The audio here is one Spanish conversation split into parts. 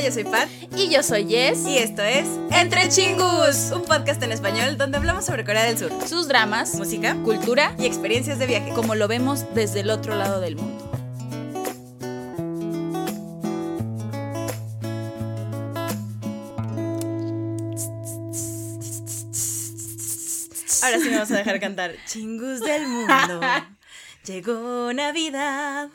Hola, yo soy Pat. Y yo soy Jess. Y esto es Entre Chingus, un podcast en español donde hablamos sobre Corea del Sur, sus dramas, música, cultura y experiencias de viaje, como lo vemos desde el otro lado del mundo. Ahora sí me vamos a dejar cantar Chingus del mundo. Llegó Navidad.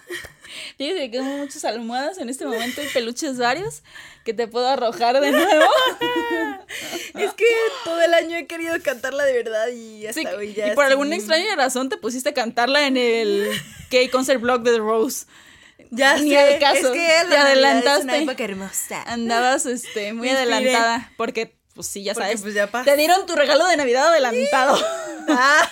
Fíjate que tengo muchas almohadas en este momento y peluches varios que te puedo arrojar de nuevo. es que todo el año he querido cantarla de verdad y hasta hoy ya. Y por alguna extraña razón te pusiste a cantarla en el K-Concert Blog de The Rose. Ya Ni sé, al caso. es que te adelantaste. Es una época hermosa. Andabas este, muy adelantada porque pues sí, ya Porque, sabes. pues, ya te dieron tu regalo de Navidad adelantado. Ah,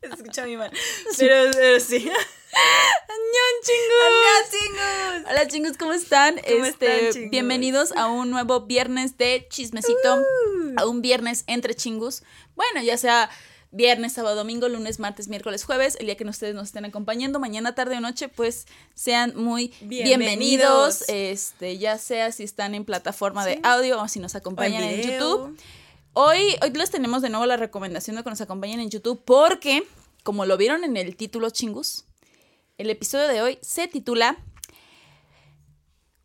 se escucha muy mal. Pero, pero sí. ¡Añón, chingus! ¡Hola, chingus! Hola chingus, ¿cómo están? ¿Cómo este, están, chingus? bienvenidos a un nuevo viernes de chismecito, Uh. a un viernes entre chingus. Bueno, ya sea viernes, sábado, domingo, lunes, martes, miércoles, jueves, el día que ustedes nos estén acompañando, mañana, tarde o noche, pues sean muy bienvenidos. Bienvenidos. Este, ya sea si están en plataforma de audio o si nos acompañan en, video. YouTube. Hoy, hoy les tenemos de nuevo la recomendación de que nos acompañen en YouTube porque, como lo vieron en el título chingus, el episodio de hoy se titula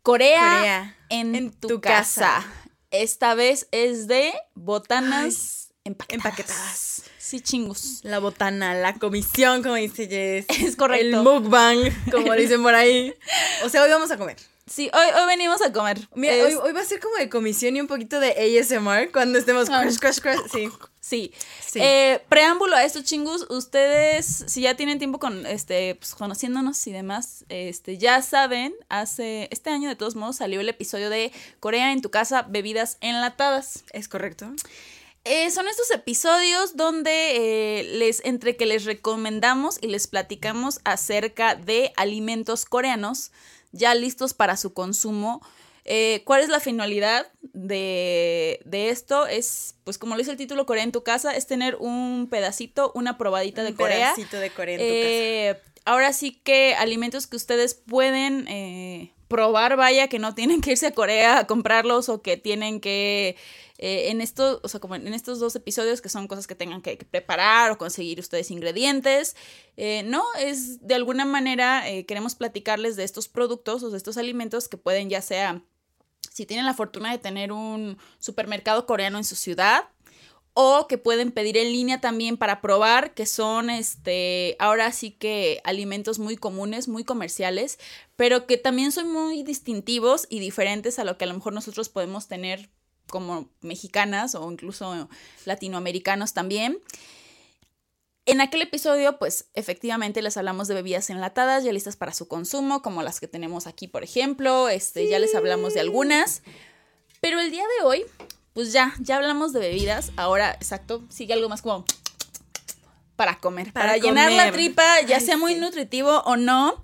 Corea, Corea, en, en tu, tu casa. casa. Esta vez es de botanas empaquetadas. empaquetadas. Sí, chingus. La botana, la comisión, como dice Jess. Es correcto. El mukbang, como dicen por ahí. O sea, hoy vamos a comer. Sí, hoy, hoy venimos a comer. Mira, Es- hoy, hoy va a ser como de comisión y un poquito de ASMR cuando estemos Ah. crush, crush, crush. Sí. Sí. Sí. Eh, preámbulo a esto, chingus. Ustedes, si ya tienen tiempo con este, pues, conociéndonos y demás, este, ya saben, hace este año de todos modos salió el episodio de Corea en tu casa, bebidas enlatadas. Es correcto. Eh, son estos episodios donde eh, les, entre que les recomendamos y les platicamos acerca de alimentos coreanos ya listos para su consumo. Eh, ¿Cuál es la finalidad de, de esto? Es, pues como lo dice el título, Corea en tu casa, es tener un pedacito, una probadita de Un Corea. pedacito de Corea en tu Eh, ahora sí que alimentos que ustedes pueden eh, probar, vaya, que no tienen que irse a Corea a comprarlos o que tienen que, eh, en estos, o sea, como en estos dos episodios que son cosas que tengan que, que preparar o conseguir ustedes ingredientes, eh, no, es de alguna manera eh, queremos platicarles de estos productos o de estos alimentos que pueden ya sea, si tienen la fortuna de tener un supermercado coreano en su ciudad, o que pueden pedir en línea también para probar, que son este, ahora sí que alimentos muy comunes, muy comerciales, pero que también son muy distintivos y diferentes a lo que a lo mejor nosotros podemos tener como mexicanas o incluso latinoamericanos también. En aquel episodio, pues efectivamente les hablamos de bebidas enlatadas ya listas para su consumo, como las que tenemos aquí, por ejemplo. Este, ya les hablamos de algunas. Pero el día de hoy, pues ya, ya hablamos de bebidas. Ahora, exacto, sigue algo más como para comer, para, Para llenar la tripa, ya Ay, sea muy sí. nutritivo o no.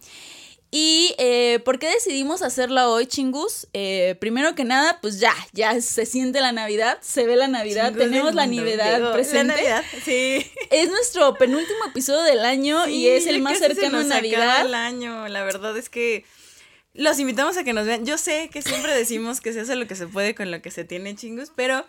Y eh, ¿por qué decidimos hacerla hoy, chingus? Eh, primero que nada, pues ya, ya se siente la Navidad, se ve la Navidad, Chingus tenemos la. Navidad presente. La Navidad, sí. Es nuestro penúltimo episodio del año y es el más cercano a Navidad. el año. La verdad es que los invitamos a que nos vean. Yo sé que siempre decimos que se hace lo que se puede con lo que se tiene, chingus, pero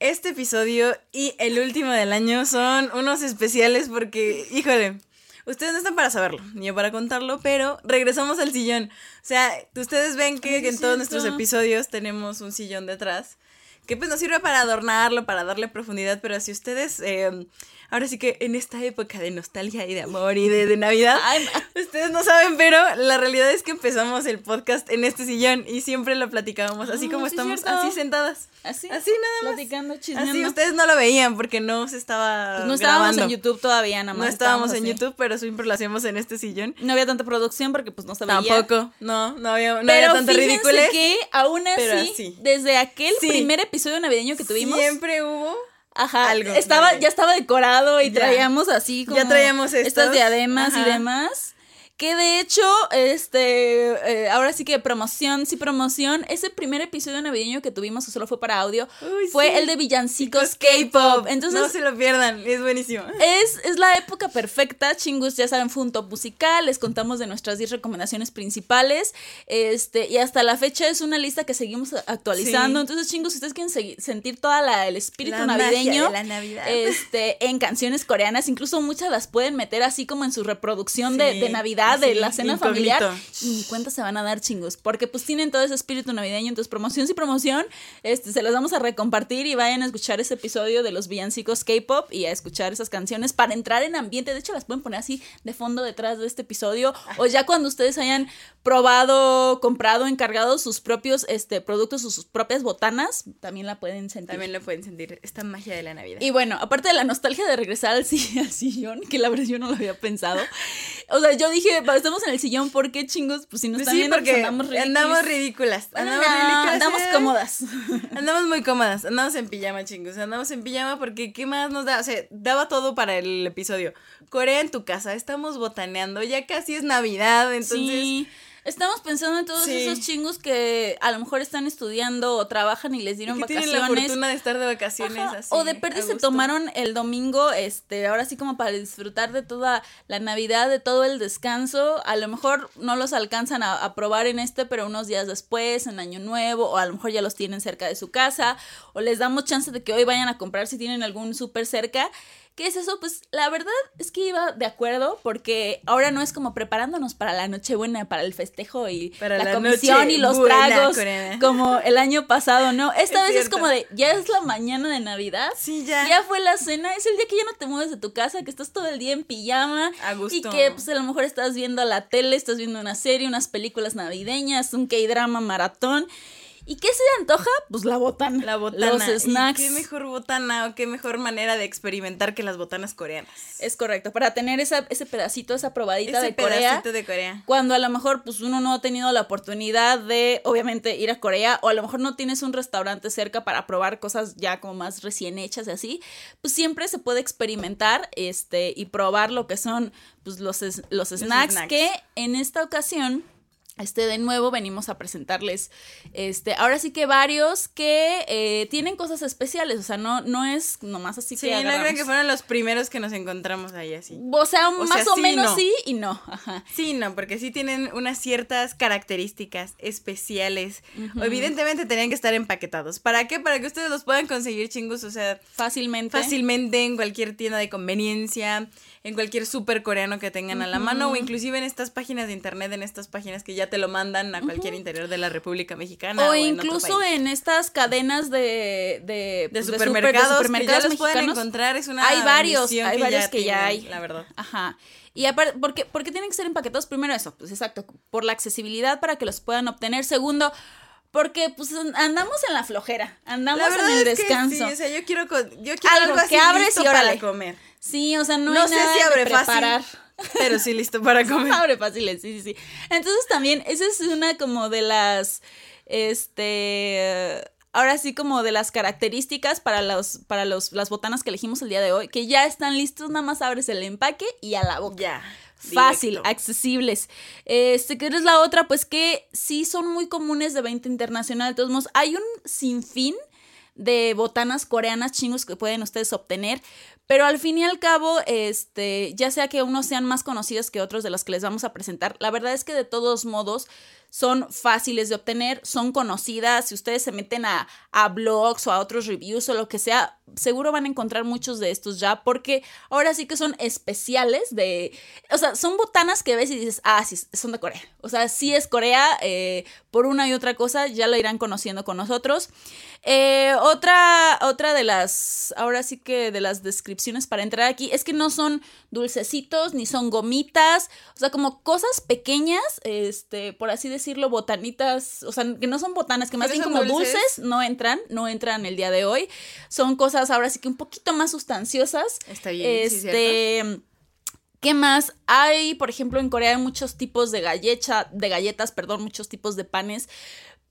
este episodio y el último del año son unos especiales porque, híjole, ustedes no están para saberlo, ni yo para contarlo, pero regresamos al sillón. O sea, ustedes ven que, Ay, que es en todos nuestros episodios tenemos un sillón detrás. Que pues nos sirve para adornarlo, para darle profundidad, pero si ustedes, eh, ahora sí que en esta época de nostalgia y de amor y de, de Navidad, Ay, Ustedes no saben, pero la realidad es que empezamos el podcast en este sillón y siempre lo platicábamos así Ah, como sí, estamos, así sentadas. así, Así nada más. platicando, chismeando. Así ustedes no lo veían porque no se estaba Pues no estábamos grabando. en YouTube todavía, nada más. No estábamos en así. YouTube, pero siempre lo hacíamos en este sillón. No había tanta producción porque pues no se veía. Tampoco, no, no había, no Pero había tanto ridículo. que aún así, desde aquel Sí. primer episodio navideño que tuvimos, Siempre hubo. Ajá, algo estaba, ya estaba decorado y Ya. traíamos así como Ya traíamos estas estos, diademas y demás. Que de hecho, este, eh, ahora sí que promoción, sí promoción, ese primer episodio navideño que tuvimos, que solo fue para audio, Uy, fue sí. el de villancicos K-pop. Entonces, no se lo pierdan, es buenísimo. es, es la época perfecta, chingus, ya saben, fue un top musical, les contamos de nuestras 10 recomendaciones principales, este, y hasta la fecha es una lista que seguimos actualizando, Sí. entonces chingus, si ustedes quieren sentir toda la, el espíritu La magia navideño, de la Navidad. este, en canciones coreanas, incluso muchas las pueden meter así como en su reproducción de, de Navidad, de la cena familiar, y ni cuenta se van a dar chingos, porque pues tienen todo ese espíritu navideño, entonces promoción sí promoción, este, se las vamos a recompartir y vayan a escuchar ese episodio de los villancicos K-pop y a escuchar esas canciones para entrar en ambiente, de hecho las pueden poner así de fondo detrás de este episodio, o ya cuando ustedes hayan probado, comprado, encargado sus propios este, productos, sus propias botanas, también la pueden sentir. También lo pueden sentir, esta magia de la Navidad. Y bueno, aparte de la nostalgia de regresar al sillón, que la verdad yo no lo había pensado. O sea, yo dije, "Va, estamos en el sillón, ¿por qué chingos? Pues si nos Pues están sí, viendo, pues porque andamos ridículas. andamos ridículas. Bueno, Andamos no, ridículas. andamos eh. cómodas. Andamos muy cómodas, andamos en pijama, chingos. Andamos en pijama porque ¿qué más nos da? O sea, daba todo para el episodio. Corea en tu casa, estamos botaneando, ya casi es Navidad, entonces... sí. Estamos pensando en todos Sí. esos chingos que a lo mejor están estudiando o trabajan y les y dieron que tienen vacaciones. la fortuna de estar de vacaciones Ajá, así. o de perder a se tomaron el domingo, este, ahora sí como para disfrutar de toda la Navidad, de todo el descanso. A lo mejor no los alcanzan a, a probar en este, pero unos días después, en Año Nuevo, o a lo mejor ya los tienen cerca de su casa, o les damos chance de que hoy vayan a comprar si tienen algún súper cerca. ¿Qué es eso? Pues la verdad es que iba de acuerdo porque ahora no es como preparándonos para la Nochebuena, para el festejo y Para la, la comisión y los tragos como el año pasado, ¿no? Esta Es vez es como de, ya es la mañana de Navidad. Sí, ya. Ya fue la cena, es el día que ya no te mueves de tu casa, que estás todo el día en pijama. A gusto. Y que pues a lo mejor estás viendo la tele, estás viendo una serie, unas películas navideñas, un K-drama maratón. ¿Y qué se antoja? Pues la botana. La botana. Los ¿Y snacks. qué mejor botana o qué mejor manera de experimentar que las botanas coreanas. Es correcto, para tener esa, ese pedacito, esa probadita Ese de Corea. pedacito de Corea. Cuando a lo mejor pues uno no ha tenido la oportunidad de obviamente ir a Corea o a lo mejor no tienes un restaurante cerca para probar cosas ya como más recién hechas y así, pues siempre se puede experimentar este y probar lo que son pues los, los snacks snacks. que en esta ocasión este, de nuevo venimos a presentarles, este, ahora sí que varios que eh, tienen cosas especiales, o sea, no, no es nomás así Sí, que no creo que fueron los primeros que nos encontramos ahí así. O sea, O más sea, o sí, menos no. sí y no, ajá. Sí, no, porque sí tienen unas ciertas características especiales. Evidentemente tenían que estar empaquetados. ¿Para qué? Para que ustedes los puedan conseguir chingos, o sea, Fácilmente. fácilmente en cualquier tienda de conveniencia, en cualquier super coreano que tengan a la mano o inclusive en estas páginas de internet, en estas páginas que ya te lo mandan a cualquier interior de la República Mexicana. O incluso en estas cadenas de, de, de pues, de supermercados, que ya los pueden encontrar, es una Hay varios, hay varios que ya tienen, hay. la verdad. Ajá. Y aparte, ¿por qué, por qué tienen que ser empaquetados? Primero eso, pues exacto, por la accesibilidad para que los puedan obtener. Segundo, porque pues andamos en la flojera, andamos La en el es que descanso. sí, o sea, yo quiero, co- yo quiero Algo algo, así que abres listo y órale. para comer. Sí, o sea, no, No, hay sé nada si abre preparar. fácil, pero sí listo para comer. Abre fáciles, sí, sí, sí. Entonces también, esa es una como de las, este, ahora sí como de las características para los, para los, las botanas que elegimos el día de hoy, que ya están listos, nada más abres el empaque y a la boca. Ya. Fácil, directo. accesibles. Este, que es la otra? Pues que sí son muy comunes de venta internacional. De todos modos, hay un sinfín de botanas coreanas chingos que pueden ustedes obtener. Pero al fin y al cabo, este, ya sea que unos sean más conocidos que otros de los que les vamos a presentar, la verdad es que de todos modos son fáciles de obtener, son conocidas. Si ustedes se meten a, a blogs o a otros reviews o lo que sea, seguro van a encontrar muchos de estos ya, porque ahora sí que son especiales de. O sea, son botanas que ves y dices, ah, sí, son de Corea. O sea, sí es Corea, eh, por una y otra cosa, ya lo irán conociendo con nosotros. Eh, otra, otra de las, ahora sí que de las descripciones para entrar aquí, es que no son dulcecitos, ni son gomitas, o sea, como cosas pequeñas, este, por así decirlo, botanitas, o sea, que no son botanas, que más ¿Pero bien como dulces? dulces? no entran, no entran el día de hoy. Son cosas ahora sí que un poquito más sustanciosas. Está bien, sí, este, ¿Qué más? Hay, por ejemplo, en Corea hay muchos tipos de galleta, de galletas, perdón, muchos tipos de panes.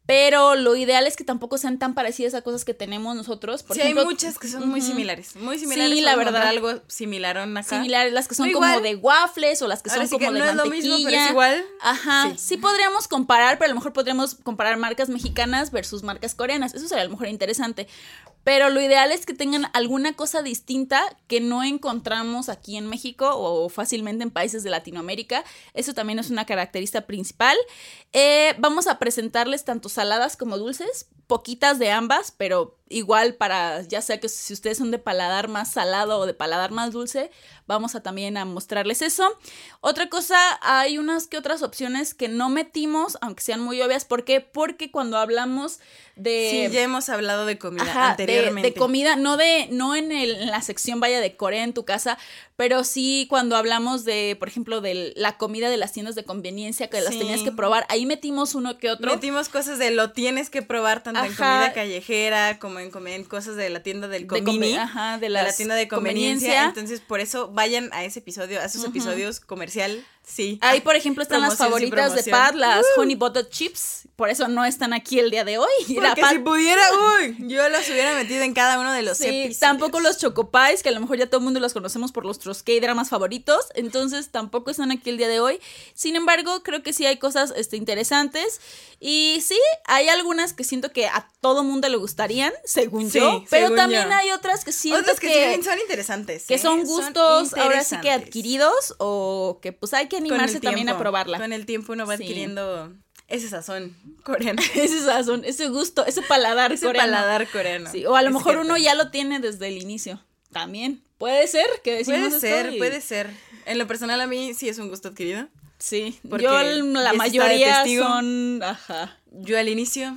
Pero lo ideal es que tampoco sean tan parecidas a cosas que tenemos nosotros. Por sí, ejemplo, hay muchas que son muy similares. Muy similares. Sí, la verdad. Algo similar acá. Similares, las que son como de waffles o las que Ahora son sí como que de no es lo mantequilla. mismo, pero es igual. Ajá, Sí. sí. podríamos comparar, pero a lo mejor podríamos comparar marcas mexicanas versus marcas coreanas. Eso sería a lo mejor interesante. Pero lo ideal es que tengan alguna cosa distinta que no encontramos aquí en México o fácilmente en países de Latinoamérica. Eso también es una característica principal. Eh, vamos a presentarles tanto saladas como dulces, poquitas de ambas, pero igual para, ya sea que si ustedes son de paladar más salado o de paladar más dulce, vamos a también a mostrarles eso. Otra cosa, hay unas que otras opciones que no metimos, aunque sean muy obvias. ¿Por qué? Porque cuando hablamos de... Sí, ya hemos hablado de comida Ajá, anteriormente. De, comida, no de, no en, el- en la sección vaya de Corea en tu casa, pero sí cuando hablamos de, por ejemplo, de la comida de las tiendas de conveniencia que las tenías que probar, ahí metimos uno que otro. Metimos cosas de lo tienes que probar tanto en comida callejera como en, comi- en cosas de la tienda del de convini. ajá, de, de la tienda de conveniencia. conveniencia. Entonces, por eso vayan a ese episodio, a esos episodios comercial. Sí. Ahí, por ejemplo, están las favoritas de. Uh. Pat, las Honey Butter Chips. Por eso no están aquí el día de hoy. La Porque Pat- si pudiera, uy, yo los hubiera metido en cada uno de los Sí, episodios. tampoco los Chocopies, que a lo mejor ya todo el mundo los conocemos por nuestros K-dramas favoritos, entonces tampoco están aquí el día de hoy. Sin embargo, creo que sí hay cosas este, interesantes y sí, hay algunas que siento que a todo mundo le gustarían, según Sí, yo, pero según también yo. hay otras que siento Otras que, que, sí son interesantes. que ¿eh? son gustos ahora sí que adquiridos o que pues hay que Animarse también a probarla. Con el tiempo uno va Sí. adquiriendo ese sazón coreano. ese sazón, ese gusto, ese paladar ese coreano. paladar coreano. Sí, o a lo Es mejor cierto. uno ya lo tiene desde el inicio. También. Puede ser que decimos Puede esto ser, y- puede ser. En lo personal a mí sí es un gusto adquirido. Sí, Porque yo la mayoría testigo. son, ajá. Yo al inicio,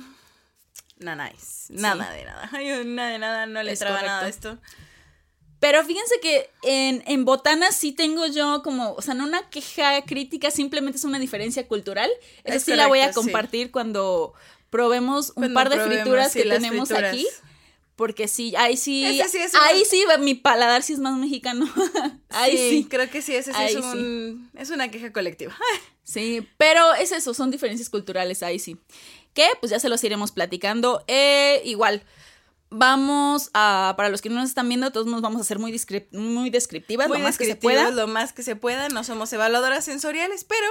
nada nice. Nada de nada. Yo nada de nada, no le Es entraba nada de correcto. esto. Pero fíjense que en, en botanas sí tengo yo como, o sea, no una queja crítica, simplemente es una diferencia cultural. Esa Es sí la voy a sí. compartir cuando probemos un Cuando par de probemos, frituras sí, que tenemos frituras. aquí. Porque sí, ahí sí, Ese sí es una- ahí sí, mi paladar sí es más mexicano. ahí sí. Creo que sí, ese sí Ahí es, un, es una queja colectiva. Sí, pero es eso, son diferencias culturales ahí sí. Que pues ya se los iremos platicando. Eh, igual, vamos a, para los que no nos están viendo, todos nos vamos a ser muy, muy descriptivas, Muy lo más que se pueda. Lo más que se pueda. No somos evaluadoras sensoriales, pero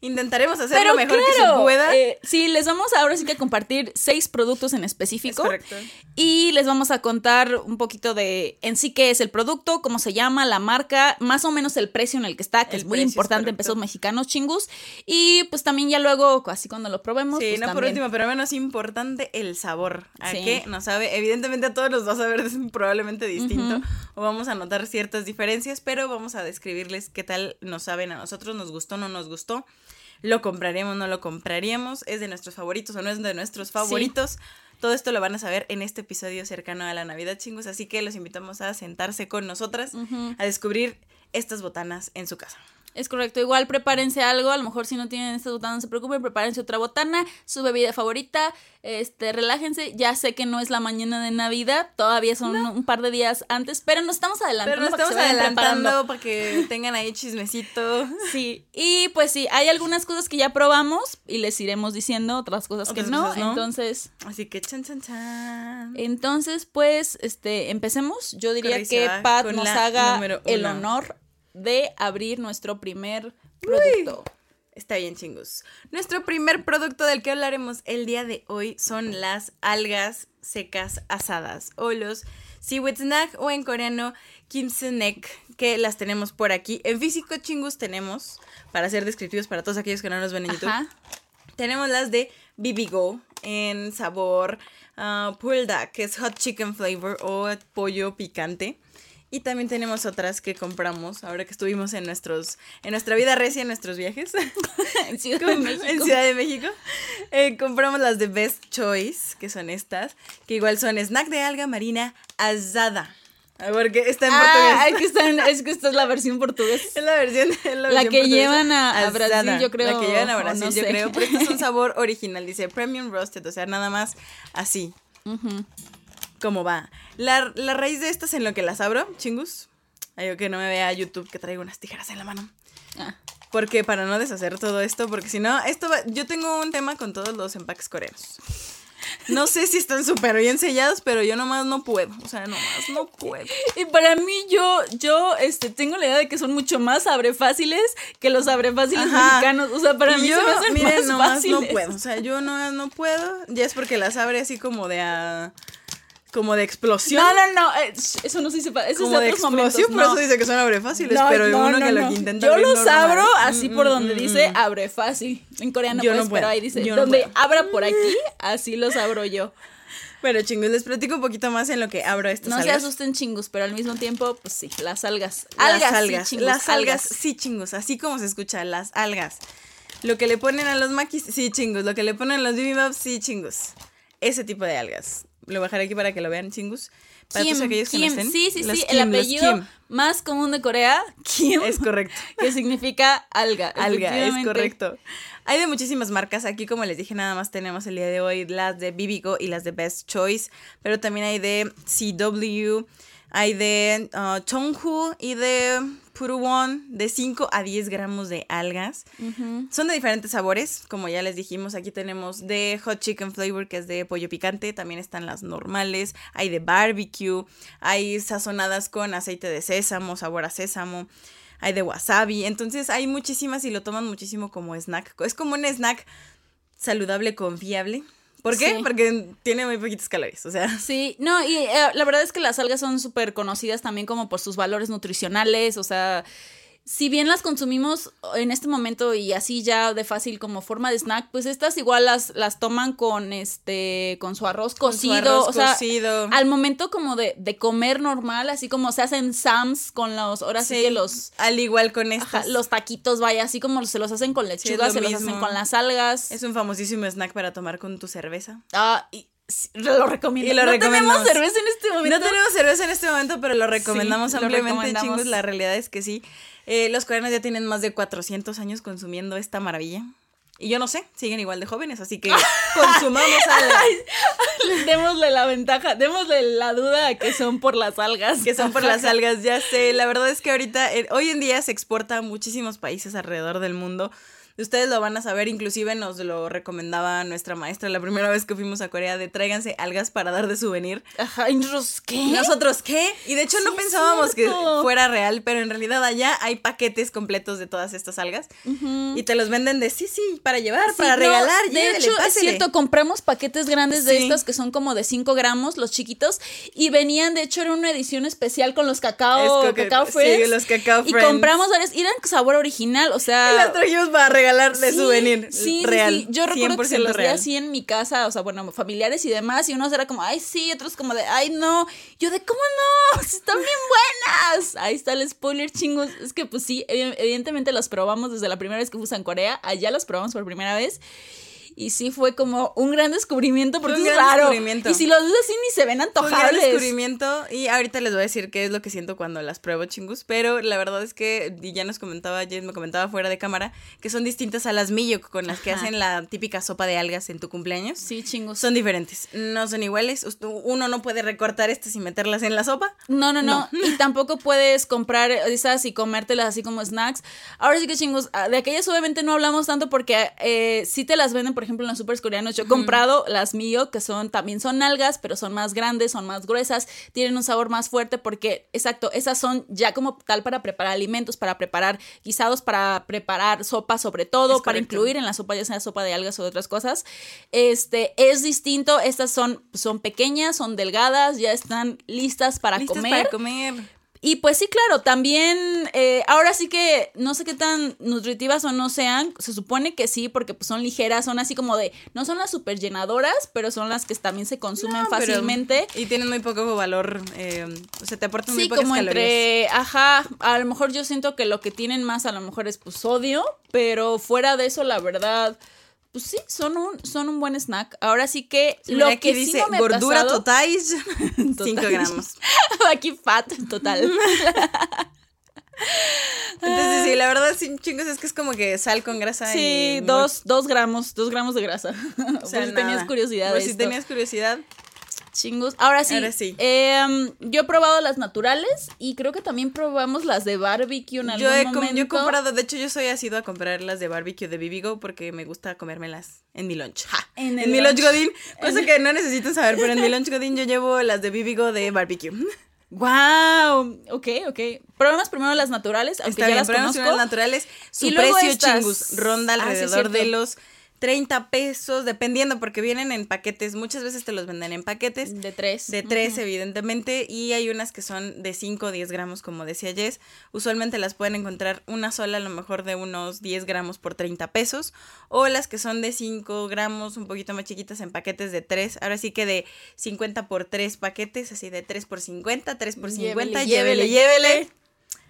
intentaremos hacer Pero lo mejor que se pueda. eh, sí, les vamos ahora sí que a compartir seis productos en es específico. correcto. Y les vamos a contar un poquito de en sí qué es el producto, cómo se llama, la marca, más o menos el precio en el que está, que El es muy es importante en pesos mexicanos chingus. Y pues también ya luego, así cuando lo probemos. Sí, pues, no por también. último, pero menos importante, el sabor. ¿A Sí. qué nos sabe? Evidentemente a todos los va a saber probablemente distinto. O vamos a notar ciertas diferencias, pero vamos a describirles qué tal nos saben a nosotros, nos gustó, no nos gustó. Lo compraríamos, no lo compraríamos, es de nuestros favoritos o no es de nuestros favoritos. Todo esto lo van a saber en este episodio cercano a la Navidad, chingos. Así que los invitamos a sentarse con nosotras a descubrir estas botanas en su casa. Es correcto, igual prepárense algo, a lo mejor si no tienen estas botanas no se preocupen, prepárense otra botana, su bebida favorita, este, relájense, ya sé que no es la mañana de Navidad, todavía son un par de días antes, pero nos estamos adelantando. Pero nos para que estamos preparando. adelantando para que tengan ahí chismecito. Sí, y pues sí, hay algunas cosas que ya probamos y les iremos diciendo otras cosas Otras que no, cosas no. entonces, Así que chan, chan, chan. entonces pues, este, empecemos. Yo diría que Pat nos haga el honor de abrir nuestro primer producto. Está bien, chingos. Nuestro primer producto del que hablaremos el día de hoy son las algas secas asadas o los seaweed snack o en coreano kimsenek, que las tenemos por aquí. En físico, chingus, tenemos, para ser descriptivos para todos aquellos que no nos ven en YouTube, Ajá. tenemos las de Bibigo en sabor ah, pulda, que es hot chicken flavor o pollo picante. Y también tenemos otras que compramos ahora que estuvimos en nuestros en nuestra vida recia en nuestros viajes en Ciudad de México. en Ciudad de México. Eh, compramos las de Best Choice, que son estas, que igual son snack de alga marina asada. Ah, Porque está en Ah, portugués. es que, están- es que esta es la versión portuguesa. Es la versión, es la La que llevan a- a Brasil, Asada. yo creo, La que llevan a Brasil, no yo sé. creo. Pero este es un sabor original, dice Premium Roasted, o sea, nada más así, Ujú. Como va. La, la raíz de estas en lo que las abro, chingus. Ay, yo que no me vea YouTube que traigo unas tijeras en la mano. Ah, Porque para no deshacer todo esto, porque si no, esto va, yo tengo un tema con todos los empaques coreanos. No sé si están súper bien sellados, pero yo nomás no puedo. O sea, nomás no puedo. Y para mí, yo, yo, este, tengo la idea de que son mucho más abre fáciles que los abre fáciles Ajá. mexicanos. O sea, para Y mí yo, se me hacen miren, más nomás fáciles. no puedo. O sea, yo nomás no puedo. Ya es porque las abre así como de a- como de explosión. No, no, no, eh, eso no se sepa. Eso como es de de otros momentos. explosión, por no. eso dice que son abre fáciles, No, pero no, uno no, que no. lo intenta Yo los normal. abro así Mm, por mm, donde mm, dice mm. abre fácil. En coreano Yo pues, no pero ahí dice yo no donde puedo. abra por aquí, así los abro yo. Bueno, chingos, les platico un poquito más en lo que abro estas No se algas. asusten chingus, pero al mismo tiempo, pues sí, las algas. Las sí, algas, chingus, las algas, sí chingos, así como se escucha, las algas. Lo que le ponen a los maquis, sí chingos. Lo que le ponen a los bibimbap, sí chingos. Ese tipo de algas. Lo bajaré aquí para que lo vean chingos. Para Kim, todos aquellos que no estén. sí, sí, sí, Kim, el apellido más común de Corea, Kim, Es correcto. que significa alga. Alga, es correcto. Hay de muchísimas marcas. Aquí, como les dije, nada más tenemos el día de hoy las de Bibigo y las de Best Choice. Pero también hay de CW, hay de uh, Chonghu y de Puruwon, de 5 a 10 gramos de algas. Son de diferentes sabores, como ya les dijimos, aquí tenemos de hot chicken flavor, que es de pollo picante, también están las normales, hay de barbecue, hay sazonadas con aceite de sésamo, sabor a sésamo, hay de wasabi, entonces hay muchísimas y lo toman muchísimo como snack. Es como un snack saludable, confiable. ¿Por qué? Sí. Porque tiene muy poquitas calorías, o sea, Sí, no, y eh, la verdad es que las algas son súper conocidas también como por sus valores nutricionales, o sea, si bien las consumimos en este momento y así ya de fácil como forma de snack, pues estas igual las, las toman con este, con su arroz con su cocido, arroz o sea, cocido. al momento como de, de comer normal, así como se hacen Sams con los, ahora sí, Sí, que los, al igual con ajá, estas. los taquitos, vaya, así como se los hacen con lechuga, lo se los hacen con las algas. Es un famosísimo snack para tomar con tu cerveza. Ah, y, lo recomiendo. Y lo no recomendamos. tenemos cerveza en este momento. No tenemos cerveza en este momento, pero lo recomendamos Sí, lo ampliamente, recomendamos. chingos. La realidad es que sí. Eh, los coreanos ya tienen más de 400 años consumiendo esta maravilla. Y yo no sé, siguen igual de jóvenes, así que consumamos algas. Démosle la ventaja, démosle la duda a que son por las algas. Que son por las algas, ya sé. La verdad es que ahorita, eh, hoy en día se exporta a muchísimos países alrededor del mundo. Ustedes lo van a saber, inclusive nos lo recomendaba nuestra maestra la primera vez que fuimos a Corea de tráiganse algas para dar de souvenir. Ajá, ¿y nosotros qué? ¿Y nosotros qué? Y de hecho no Sí, es pensábamos que fuera real, pero en realidad allá hay paquetes completos de todas estas algas y te los venden de sí, sí, para llevar, Sí, para no, regalar. de llévele, hecho, es pásele. cierto, compramos paquetes grandes de Sí. estas que son como de 5 gramos, los chiquitos, y venían, de hecho, era una edición especial con los cacao, Es cacao sí, Friends. los Cacao Y Friends. compramos varios, y eran sabor original, o sea. Y las trajimos para regalar de Sí, souvenir. Sí, real. sí. Yo recuerdo que se 100% los real. así en mi casa, o sea, bueno, familiares y demás, y unos era como, ay, sí, otros como de, ay, no. Yo de, ¿cómo no? Están bien buenas. Ahí está el spoiler, chingos. Es que, pues sí, evi- evidentemente los probamos desde la primera vez que fuimos en Corea. Allá los probamos por primera vez. Y sí fue como un gran descubrimiento porque un es gran raro. descubrimiento. Y si los ves así ni se ven Fue un gran antojables. descubrimiento y ahorita les voy a decir qué es lo que siento cuando las pruebo chingus, pero la verdad es que y ya nos comentaba, Jess me comentaba fuera de cámara, que son distintas a las Miyok con las que Ajá. hacen la típica sopa de algas en tu cumpleaños. Sí, chingos. Son diferentes, no son iguales. Uno no puede recortar estas y meterlas en la sopa. No, no, no, Y tampoco puedes comprar esas y comértelas así como snacks. Ahora sí que chingos, ah, de aquellas obviamente no hablamos tanto porque eh, sí te las venden, por ejemplo, en los supers coreanos. Yo he comprado las mío, que son también son algas, pero son más grandes, son más gruesas, tienen un sabor más fuerte porque, exacto, esas son ya como tal para preparar alimentos, para preparar guisados, para preparar sopa sobre todo, para incluir en la sopa, ya sea sopa de algas o de otras cosas. Este, es distinto, estas son, son pequeñas, son delgadas, ya están listas para Listas comer. para comer. Y pues sí, claro, también, eh, ahora sí que no sé qué tan nutritivas o no sean, se supone que sí, porque pues son ligeras, son así como de, no son las super llenadoras, pero son las que también se consumen No, pero- fácilmente. Y tienen muy poco valor, eh, o sea, te aportan muy Sí, pocas como calorías. entre, ajá, a lo mejor yo siento que lo que tienen más a lo mejor es pues sodio, pero fuera de eso, la verdad, pues sí, son un, son un buen snack. Ahora sí que Sí, lo que sí dice no me gordura pasado- total, 5 Total. gramos. Aquí fat, total. Entonces, sí, la verdad, sí, chingos, es que es como que sal con grasa. y Sí, muy- dos, dos gramos, dos gramos de grasa. o sea, Por si tenías curiosidad. Por de si esto. tenías curiosidad. Chingus. Ahora sí. Ahora sí. em, yo he probado las naturales y creo que también probamos las de barbecue en algún Yo he, com- momento. yo he comprado, de hecho yo soy asiduo a comprar las de barbecue de Bibigo porque me gusta comérmelas en mi lunch. Ja, En En, mi lunch lunch. Godín, cosa que no necesitan saber, pero en mi lunch Godín yo llevo las de Bibigo de barbecue. Wow, ok, ok. Probamos primero las naturales, aunque Está ya bien, las conozco. naturales. Su precio, estas. chingus, ronda Ah, sí, alrededor de los 30 pesos, dependiendo, porque vienen en paquetes. Muchas veces te los venden en paquetes. De tres. De 3, evidentemente, y hay unas que son de 5 o 10 gramos, como decía Jess. Usualmente las pueden encontrar una sola, a lo mejor de unos 10 gramos por 30 pesos, o las que son de 5 gramos, un poquito más chiquitas, en paquetes de 3. Ahora sí que de 50 por 3 paquetes, así de 3 por 50, 3 por 50, Llévele, llévele, llévele.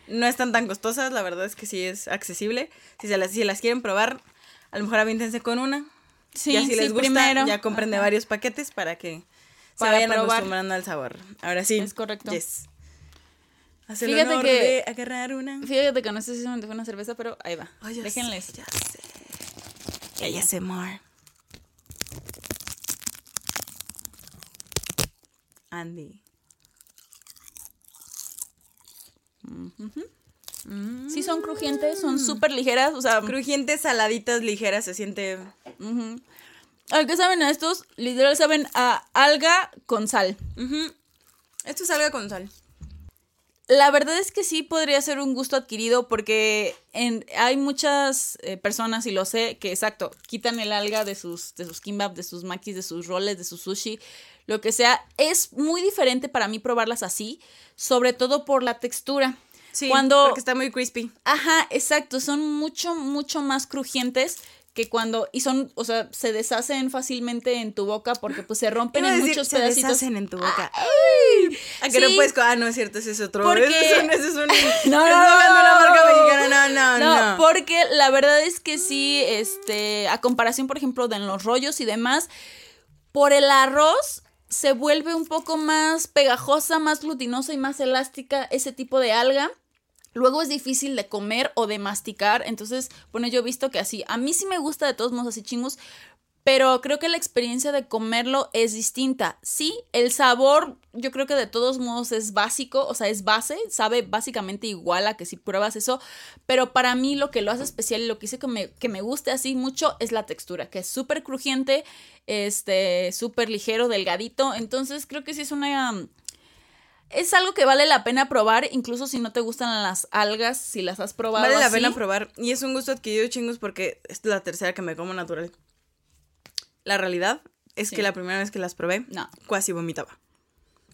No están tan costosas, la verdad es que sí es accesible. Si, se las, si las quieren probar, a lo mejor avíntense con una. Sí, y así sí, les gusta, primero. ya compren de varios paquetes para que Para se vayan probar. acostumbrando al sabor. Ahora sí. Es correcto. Yes. Haz el Fíjate honor que- de agarrar una. Fíjate que no sé si se me fue una cerveza, pero ahí va. Ay, ya Déjenles. sé, ya sé. More. Andy. Sí son crujientes, son súper ligeras, o sea, Crujientes, saladitas, ligeras, se siente. ujú. ¿a qué saben a estos? Literal saben a alga con sal. Esto es algo con sal. La verdad es que sí podría ser un gusto adquirido porque en, hay muchas eh, personas, y lo sé, que exacto, quitan el alga de sus, de sus kimbap, de sus makis, de sus roles, de su sushi, lo que sea. Es muy diferente para mí probarlas así, sobre todo por la textura. Sí, Cuando, porque está muy crispy. Ajá, exacto, son mucho, mucho más crujientes que cuando, y son, o sea, se deshacen fácilmente en tu boca porque pues se rompen en decir, muchos se pedacitos. deshacen en tu boca. ¿A que Sí. no puedes? Ah, no es cierto, ese es otro. Porque- Ese es un. Ese es un No, no, una no, marca no. mexicana. No, no, no. porque la verdad es que sí, este, a comparación, por ejemplo, de en los rollos y demás, por el arroz se vuelve un poco más pegajosa, más glutinosa y más elástica ese tipo de alga. Luego es difícil de comer o de masticar, entonces, bueno, yo he visto que así, a mí sí me gusta de todos modos así chingos, pero creo que la experiencia de comerlo es distinta. Sí, el sabor yo creo que de todos modos es básico, o sea, es base, sabe básicamente igual a que si pruebas eso, pero para mí lo que lo hace especial y lo que hice que me, que me guste así mucho es la textura, que es súper crujiente, este, súper ligero, delgadito, entonces creo que sí es una... Es algo que vale la pena probar, incluso si no te gustan las algas, si las has probado. Vale la así. pena probar. Y es un gusto adquirido, chingos, porque es la tercera que me como natural. La realidad es Sí. que la primera vez que las probé, No. casi vomitaba.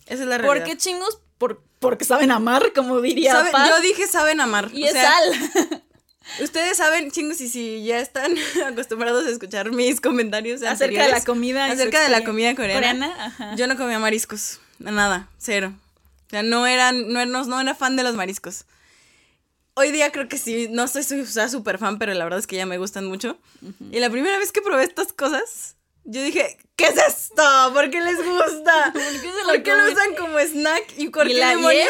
Esa es la realidad. ¿Por qué chingos? Por, porque saben amar, como diría Sabe- yo dije saben amar. Y o es sea, sal. Ustedes saben, chingos, y si ya están acostumbrados a escuchar mis comentarios Acerca de la comida. acerca de la comida coreana, yo no comía mariscos, nada, cero. O sea, no eran, no, no, no era fan de los mariscos. Hoy día creo que sí, no soy súper fan, pero la verdad es que ya me gustan mucho. Y la primera vez que probé estas cosas, yo dije, ¿qué es esto? ¿Por qué les gusta? ¿Por qué se lo ¿Por qué lo usan como snack? ¿Y por Y qué demonios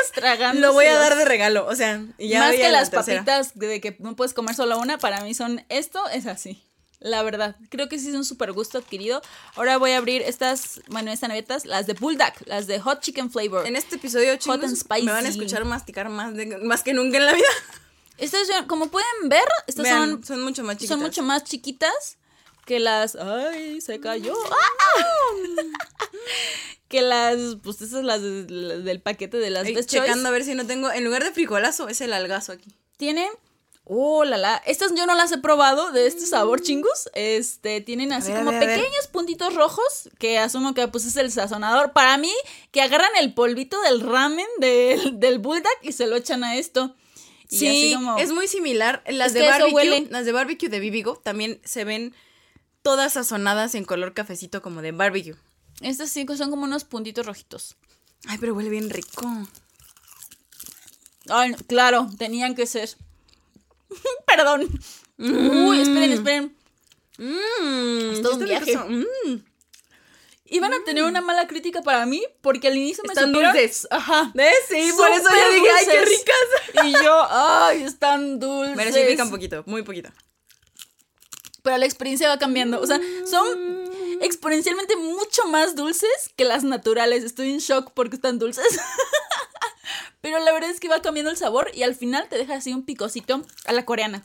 lo voy a dar de regalo? O sea, y ya Más que la las tercera. papitas de que no puedes comer solo una, para mí son esto, es así. La verdad, creo que sí es un súper gusto adquirido. Ahora voy a abrir estas, bueno, estas navetas, las de Bulldog, las de Hot Chicken Flavor. En este episodio, chicos, and spicy. me van a escuchar masticar más, de- más que nunca en la vida. Estas, son- como pueden ver, estas Vean, son, son mucho más chiquitas. son mucho más chiquitas que las... ¡Ay, se cayó! ¡Ah! que las, pues esas las, de- las del paquete de las Choice. checando a ver si no tengo, en lugar de frijolazo, es el algazo aquí. Tienen. Oh, la la. Estas yo no las he probado de este sabor chingus. Este, tienen así ver, como ver, pequeños puntitos rojos que asumo que pues es el sazonador. Para mí, que agarran el polvito del ramen del, del bulldog y se lo echan a esto. Y Sí, así como- es muy similar. Las Es de barbecue, las de barbecue de Bibigo también se ven todas sazonadas en color cafecito como de barbecue. Estas sí son como unos puntitos rojitos. Ay, pero huele bien rico. Ay, claro, tenían que ser. Perdón. Uy, esperen, esperen. Mmm, Es todo un viaje. Iban a tener una mala crítica para mí porque al inicio me Están supieron- dulces. Ajá. Sí, por eso yo dije, ay, qué ricas. Y yo, ay, están dulces. Pero sí pica un poquito, muy poquito. Pero la experiencia va cambiando. O sea, son. exponencialmente mucho más dulces que las naturales. Estoy en shock porque están dulces. Pero la verdad es que va cambiando el sabor y al final te deja así un picocito a la coreana.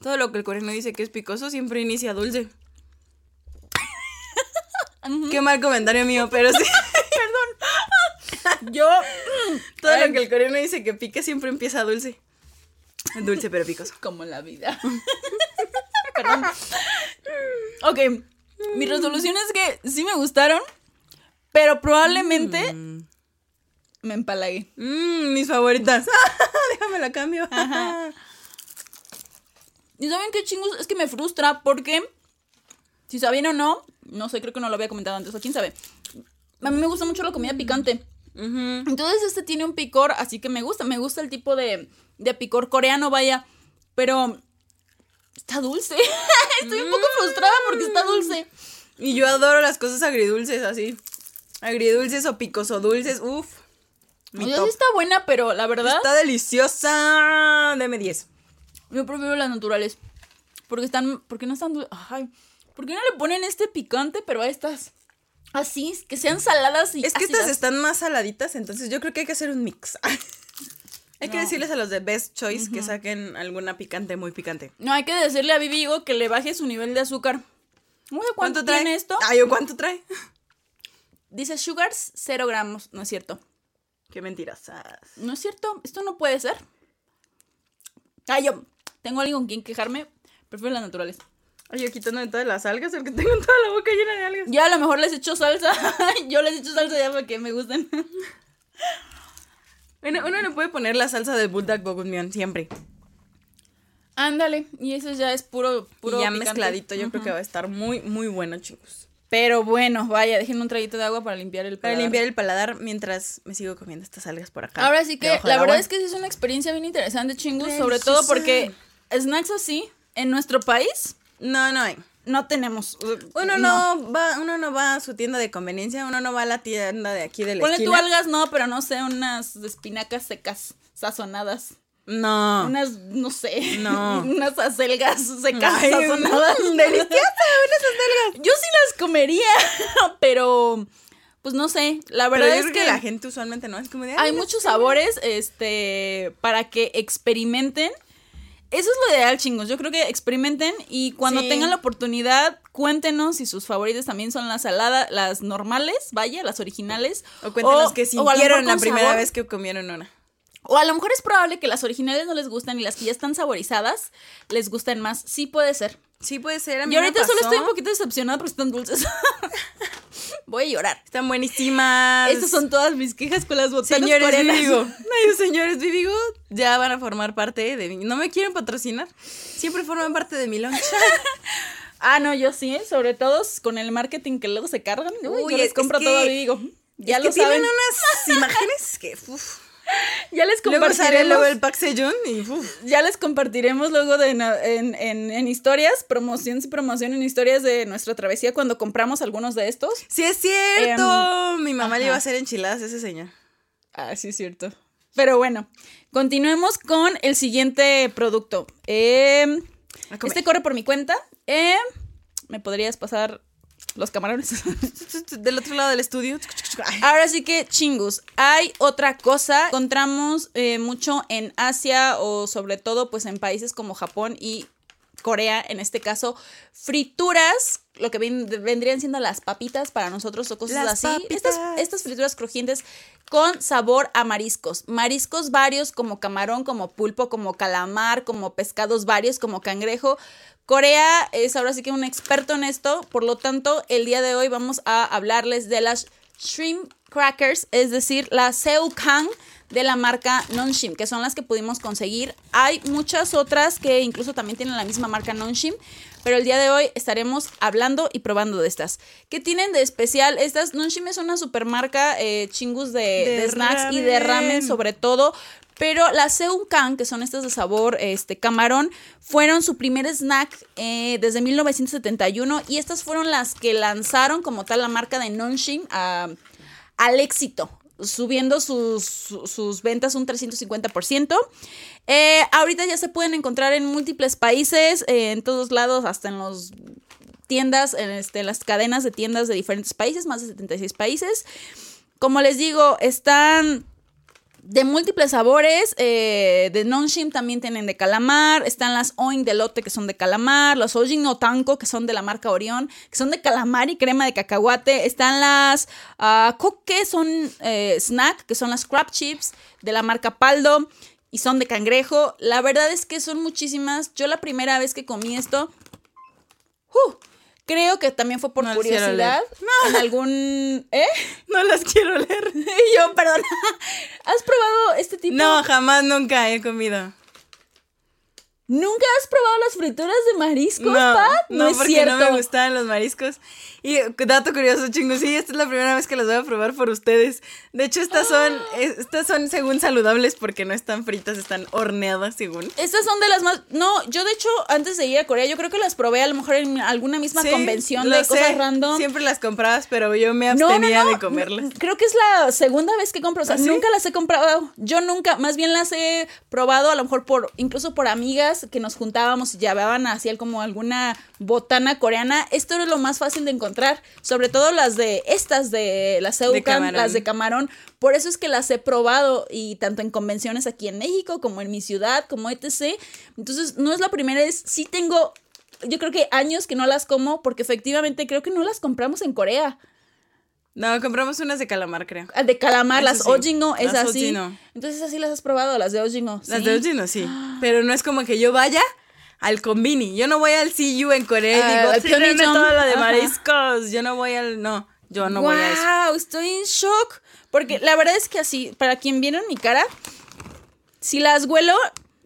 Todo lo que el coreano dice que es picoso siempre inicia dulce. Qué mal comentario mío, pero sí. Yo. Todo lo que el coreano dice que pica siempre empieza dulce. Dulce pero picoso. Como la vida. Perdón. Ok. Mi resolución es que sí me gustaron, pero probablemente me empalagué. Mmm, mis favoritas. Déjame la cambio. ¿Y saben qué chingos? Es que me frustra porque, si sabían o no, no sé, creo que no lo había comentado antes, o quién sabe. A mí me gusta mucho la comida picante. Entonces este tiene un picor, así que me gusta, me gusta el tipo de, de picor coreano, vaya, pero está dulce. Estoy un poco frustrada porque está dulce. Y yo adoro las cosas agridulces así. Agridulces o picoso dulces, uff. O sí está buena, pero la verdad. Está deliciosa. Deme 10. Yo prefiero las naturales. Porque están. Porque no están. Ay. ¿Por qué no le ponen este picante, pero a estas? Así, que sean saladas y. Es que estas están más saladitas, entonces yo creo que hay que hacer un mix. hay que decirles a los de Best Choice que saquen alguna picante muy picante. No, hay que decirle a Vivigo que le baje su nivel de azúcar. Sé cuánto, trae? tiene esto. Ay, ¿o cuánto trae? Dice sugars, 0 gramos. No es cierto. Qué mentiras. No es cierto. Esto no puede ser. Ay, yo tengo alguien con quien quejarme. Prefiero las naturales. Ay, yo quitándome todas las algas, porque tengo toda la boca llena de algas. Ya a lo mejor les echo salsa. yo les echo salsa ya para que me gusten. Bueno, uno le puede poner la salsa de bulldog bogummion siempre. Ándale. Y eso ya es puro, puro y ya picante. mezcladito, yo creo que va a estar muy, muy bueno, chicos. Pero bueno, vaya, déjenme un traguito de agua para limpiar el Para paladar. limpiar el paladar mientras me sigo comiendo estas algas por acá. Ahora sí que la verdad agua. es que sí es una experiencia bien interesante, chingus, sobre todo porque snacks así en nuestro país No, no hay. no tenemos. Uno no. va, uno no va a su tienda de conveniencia, uno no va a la tienda de aquí de la Ponle tú algas, no, pero no sé, unas espinacas secas, sazonadas. No. Unas, no sé. No. Unas acelgas secas, Ay, sazonadas. deliciosas, unas acelgas. Yo sí las comería, pero pues no sé. La verdad Pero yo es creo que, la gente usualmente no es como de. "Ay, hay unas muchos sabores, este, para que experimenten. Eso es lo ideal, chingos. Yo creo que experimenten y cuando Sí. tengan la oportunidad, cuéntenos si sus favoritas también son las saladas, las normales, vaya, las originales. O cuéntenos que sintieron la primera sabor. vez que comieron una. O a lo mejor es probable que las originales no les gustan y las que ya están saborizadas les gusten más. Sí puede ser. Sí, puede ser. A mí Y ahorita me solo estoy un poquito decepcionada porque están dulces. Voy a llorar. Están buenísimas. Estas son todas mis quejas con las botanas Señores coreanas. Vivigo. Señores Vivigo ya van a formar parte de mi. No me quieren patrocinar. Siempre forman parte de mi lunch. Ah, no, yo sí, ¿eh? sobre todo con el marketing que luego se cargan. Uy, Uy, yo es- les compro es todo y digo, ya Es lo que tienen saben. unas imágenes que. uf. Ya les compartiremos. luego el Pak Sejun y. uf. Ya les compartiremos luego de en, en, en historias, promoción promoción en historias de nuestra travesía cuando compramos algunos de estos. Sí, es cierto. Mi mamá le ajá. iba a hacer enchiladas a ese señor. Ah, sí, es cierto. Pero bueno, continuemos con el siguiente producto. Eh, comer. este corre por mi cuenta. Eh, ¿Me podrías pasar los camarones? Del otro lado del estudio. Ahora sí que chingus. Hay otra cosa. Encontramos eh, mucho en Asia o sobre todo pues en países como Japón y Corea, en este caso, frituras, lo que ven- vendrían siendo las papitas para nosotros o cosas Las así. Estas frituras crujientes con sabor a mariscos. Mariscos varios como camarón, como pulpo, como calamar, como pescados varios, como cangrejo. Corea es ahora sí que un experto en esto, por lo tanto, el día de hoy vamos a hablarles de las shrimp crackers, es decir, la Seukang de la marca Nonshim, que son las que pudimos conseguir. Hay muchas otras que incluso también tienen la misma marca Nonshim, pero el día de hoy estaremos hablando y probando de estas. ¿Qué tienen de especial? Estas Nonshim es una supermarca eh, chingus de, De de snacks y de ramen sobre todo. Pero las Seunkan, que son estas de sabor este, camarón, fueron su primer snack eh, desde 1971 y estas fueron las que lanzaron como tal la marca de Nonshim a- al éxito. Subiendo sus, sus ventas un 350%. Eh, ahorita ya se pueden encontrar en múltiples países, eh, en todos lados, hasta en los tiendas, en este, las cadenas de tiendas de diferentes países, más de 76 países. Como les digo, están de múltiples sabores. Eh, de non-shim también tienen de calamar. Están las Oin de lote que son de calamar. Los Ojin no que son de la marca Orión, que son de calamar y crema de cacahuate. Están las uh, Koke, son eh, snack, que son las crab chips de la marca Paldo y son de cangrejo. La verdad es que son muchísimas. Yo la primera vez que comí esto... Uh, Creo que también fue por curiosidad. En algún. ¿Eh? No las quiero leer. yo, perdón. ¿Has probado este tipo? No, jamás, nunca he comido. ¿Nunca has probado las frituras de mariscos, no, Pat? No, no porque no me gustaban los mariscos. Y dato curioso, chingos, sí, esta es la primera vez que las voy a probar por ustedes. De hecho, estas son, estas son según saludables porque no están fritas, están horneadas según. Estas son de las más, no, yo de hecho antes de ir a Corea, yo creo que las probé a lo mejor en alguna misma convención de cosas random. Siempre las comprabas, pero yo me abstenía de comerlas. Creo que es la segunda vez que compro, o sea, ¿Ah, nunca las he comprado. Yo nunca, más bien las he probado a lo mejor por, incluso por amigas que nos juntábamos y llevaban así como alguna botana coreana. Esto era lo más fácil de encontrar sobre todo las de estas de las Eucan, las de camarón. Por eso es que las he probado y tanto en convenciones aquí en México como en mi ciudad, como etc. Entonces, no es la primera vez, sí tengo yo creo que años que no las como porque efectivamente creo que no las compramos en Corea. No, compramos unas de calamar, creo. Ah, de calamar, las Ojingo, es así. Entonces así las has probado, las de Ojingo. Las de Ojingo, sí. Pero no es como que yo vaya al Combini. Yo no voy al CU en Corea y digo, uh, toda la de mariscos. Yo no voy al. No, yo no voy a eso. ¡Wow! Estoy en shock. Porque la verdad es que así, para quien viene mi cara, si las huelo.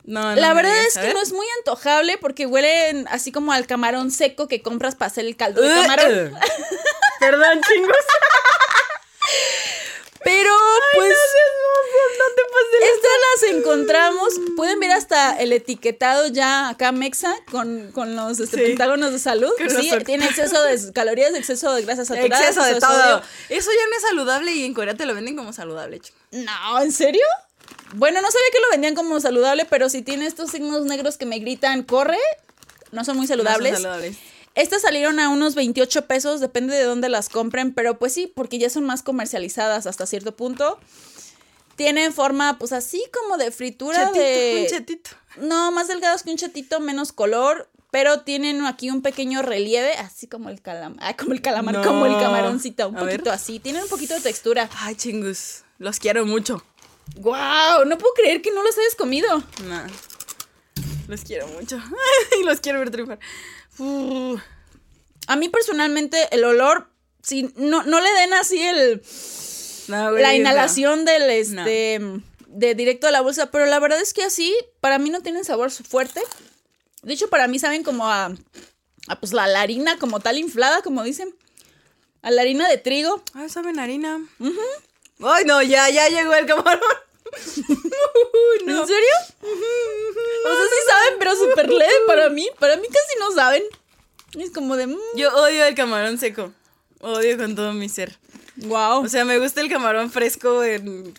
No, la verdad es que no es muy antojable porque huelen así como al camarón seco que compras para hacer el caldo de camarón. Perdón, chingos. Pero pues estas las encontramos. Pueden ver hasta el etiquetado ya acá Mexa con, los este, pentágonos de salud. Sí, tiene exceso de calorías, exceso de grasas saturadas. Exceso de todo. Eso ya no es saludable y en Corea te lo venden como saludable, chico. No, ¿en serio? Bueno, no sabía que lo vendían como saludable, pero si tiene estos signos negros que me gritan, corre, no son muy saludables. No son saludables. Estas salieron a unos 28 pesos, depende de dónde las compren, pero pues sí, porque ya son más comercializadas hasta cierto punto. Tienen forma, pues así como de fritura de. Un chatito. No, más delgados que un chatito, menos color. Pero tienen aquí un pequeño relieve, así como el calamar. Ah, como el calamar, como el camaroncito. Un poquito así. Tienen un poquito de textura. Ay, chingus. Los quiero mucho. ¡Guau! No puedo creer que no los hayas comido. No. Los quiero mucho. y los quiero ver triunfar. A mí personalmente el olor, si no, no le den así el... la inhalación del este... De directo a la bolsa, pero la verdad es que así, para mí no tienen sabor fuerte. De hecho, para mí saben como a, pues la, harina como tal inflada, como dicen. A la harina de trigo. Ah, saben harina. Ay, no, ya, ya llegó el camarón. ¿En serio? o sea, sí saben, pero súper leve para mí. Para mí casi no saben. Es como de. Mm. Yo odio el camarón seco. Odio con todo mi ser. Wow. O sea, me gusta el camarón fresco en,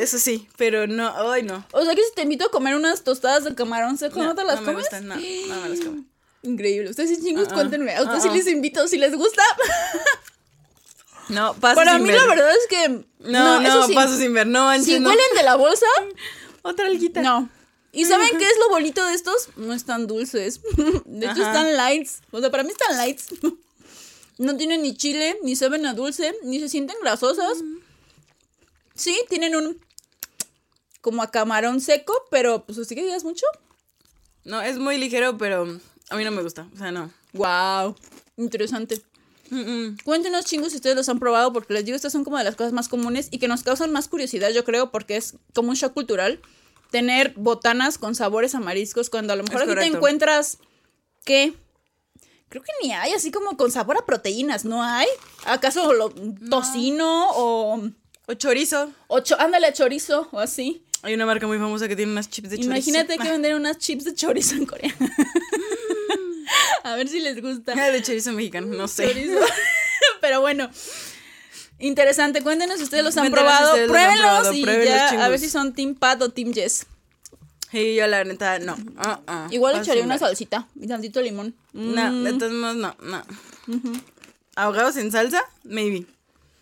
eso sí, pero no, ay no. O sea que si te invito a comer unas tostadas de camarón seco, ¿no, te las no comes? Me gustan, no, no me las como. Increíble. Ustedes sí chingos, cuéntenme. A ustedes sí les invito, si les gusta. No, paso Para mí la verdad es que... No, no, paso sin ver, no, Si huelen de la bolsa... Otra alguita. No. ¿Y saben qué es lo bonito de estos? No están dulces. De hecho, están lights. O sea, para mí están lights. No tienen ni chile, ni saben a dulce, ni se sienten grasosas. Sí, tienen un... Como a camarón seco, pero pues así que digas mucho. No, es muy ligero, pero a mí no me gusta. O sea, no. Wow. Interesante. Cuéntenos chingos si ustedes los han probado, porque les digo, estas son como de las cosas más comunes y que nos causan más curiosidad, yo creo, porque es como un shock cultural tener botanas con sabores a mariscos cuando a lo mejor aquí te encuentras que creo que ni hay así como con sabor a proteínas, ¿no hay? ¿Acaso lo, tocino o o chorizo? O ándale chorizo o así. Hay una marca muy famosa que tiene unas chips de chorizo. Imagínate que vender unas chips de chorizo en Corea. A ver si les gusta. de chorizo mexicano, no sé. Pero bueno. Interesante, cuéntenos si ustedes los han si probado, han pruébenlos probado, y ya a ver si son Team Pat o Team Jess. Y yo la neta, no. ah, ah, Igual le echaría una salsita y tantito limón. No, Mm. de todos modos, no, no. Ahogados en salsa, maybe.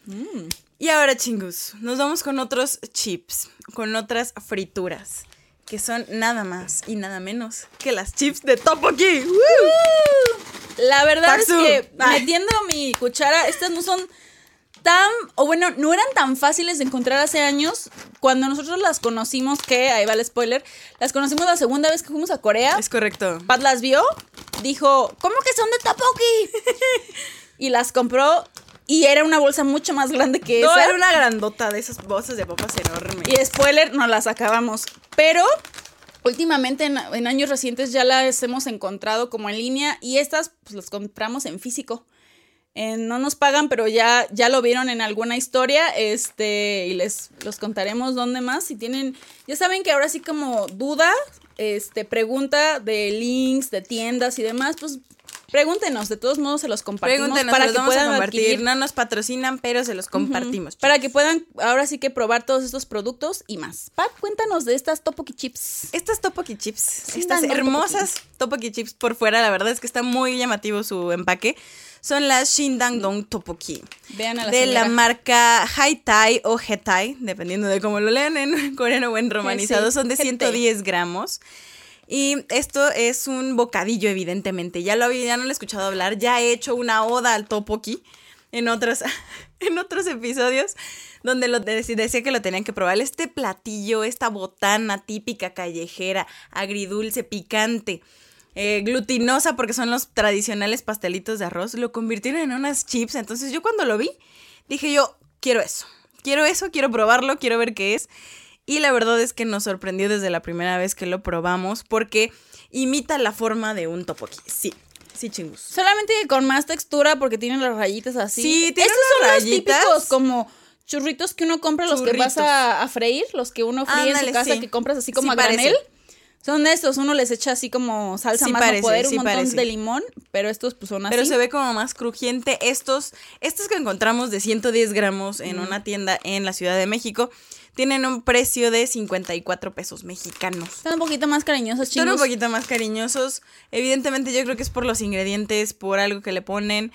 Mm. Y ahora, chingus, nos vamos con otros chips, con otras frituras, que son nada más y nada menos que las chips de Topoki. ¡Woo! La verdad Paxu. es que Ay. metiendo mi cuchara, estas no son tan, o bueno, no eran tan fáciles de encontrar hace años. Cuando nosotros las conocimos, que ahí va el spoiler, las conocimos la segunda vez que fuimos a Corea. Es correcto. Pat las vio, dijo, ¿cómo que son de Topoki? y las compró y era una bolsa mucho más grande que No, esa. era una grandota de esas bolsas de papas enormes. Y spoiler, no las acabamos. Pero últimamente, en, en años recientes, ya las hemos encontrado como en línea y estas pues las compramos en físico. Eh, no nos pagan, pero ya, ya lo vieron en alguna historia. Este, y les los contaremos dónde más. Si tienen, ya saben que ahora sí como duda, este, pregunta de links, de tiendas y demás, pues pregúntenos. De todos modos se los compartimos Pregúntenos, para se los que vamos a puedan compartir. adquirir No nos patrocinan, pero se los compartimos. para que puedan ahora sí que probar todos estos productos y más. Pat, cuéntanos de estas Topoki Chips. Estas Topoki chips, Sí, estas hermosas Topoki chips por fuera, la verdad es que está muy llamativo su empaque. Son las Shindangdong Topoki. Vean a la de señora. la marca Haitai o Hetai, dependiendo de cómo lo lean en coreano o en romanizado, Sí, son de Hetai. 110 gramos. Y esto es un bocadillo, evidentemente. Ya lo había, ya no lo he escuchado hablar. Ya he hecho una oda al topoki en otros, en otros episodios donde lo de- decía que lo tenían que probar. Este platillo, esta botana típica callejera, agridulce, picante, eh, glutinosa porque son los tradicionales pastelitos de arroz, lo convirtieron en unas chips. Entonces yo cuando lo vi, dije yo, quiero eso. Quiero eso, quiero probarlo, quiero ver qué es. Y la verdad es que nos sorprendió desde la primera vez que lo probamos porque imita la forma de un topoki. Sí, sí, chingus. Solamente con más textura porque tienen las rayitas así. Sí, tiene Estos son rayitas. los típicos como churritos que uno compra, los que vas a, a freír, los que uno fríe en su casa, sí. que compras así como Sí a parece. granel. Son de estos, uno les echa así como salsa Sí más parece, poder, un montón parece. de limón, pero estos pues son así. Pero se ve como más crujiente. Estos, estos que encontramos de 110 gramos en una tienda en la Ciudad de México tienen un precio de 54 pesos mexicanos. Están un poquito más cariñosos, Son un chicos. poquito más cariñosos. Evidentemente yo creo que es por los ingredientes, por algo que le ponen.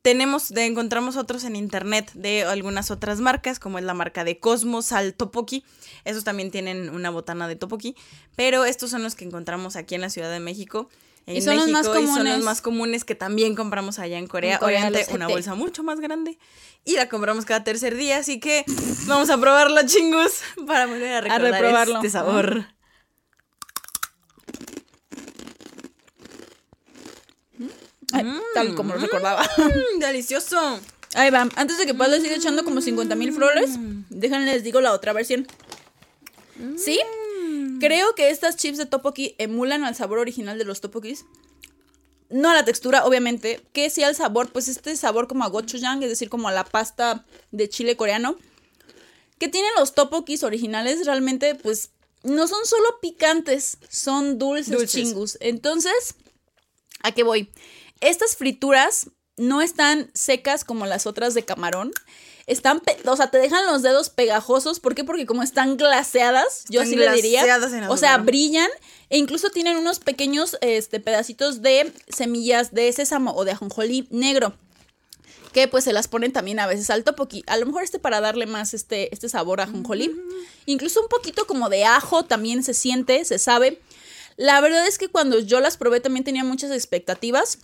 Tenemos, de, encontramos otros en internet de algunas otras marcas, como es la marca de Cosmos al Topoki. Esos también tienen una botana de Topoki. Pero estos son los que encontramos aquí en la Ciudad de México. En Y son los más y son los comunes. más comunes que también compramos allá en Corea. En Corea, Obviamente una bolsa mucho más grande. Y la compramos cada tercer día, así que vamos a probarlo, chingus, para volver a recordar reprobarlo. este sabor. Ay, tal como lo recordaba. Mm, delicioso. Ahí va. Antes de que Paz le siga echando como 50 mil flores, déjenles les digo la otra versión. ¿Sí? Creo que estas chips de Topoki emulan al sabor original de los Topokis. No a la textura, obviamente. Que sí al sabor, pues este sabor como a gochujang, es decir, como a la pasta de chile coreano. Que tienen los Topokis originales, realmente, pues no son solo picantes, son dulces, Dulces. chingus. Entonces, ¿a qué voy? Estas frituras no están secas como las otras de camarón. Están, o sea, te dejan los dedos pegajosos. ¿Por qué? Porque como están glaseadas, yo Están sí le diría. O sea, brillan e incluso tienen unos pequeños este, pedacitos de semillas de sésamo o de ajonjolí negro. Que pues se las ponen también a veces al topoki. A lo mejor este para darle más este, este sabor a ajonjolí. Incluso un poquito como de ajo también se siente, se sabe. La verdad es que cuando yo las probé también tenía muchas expectativas.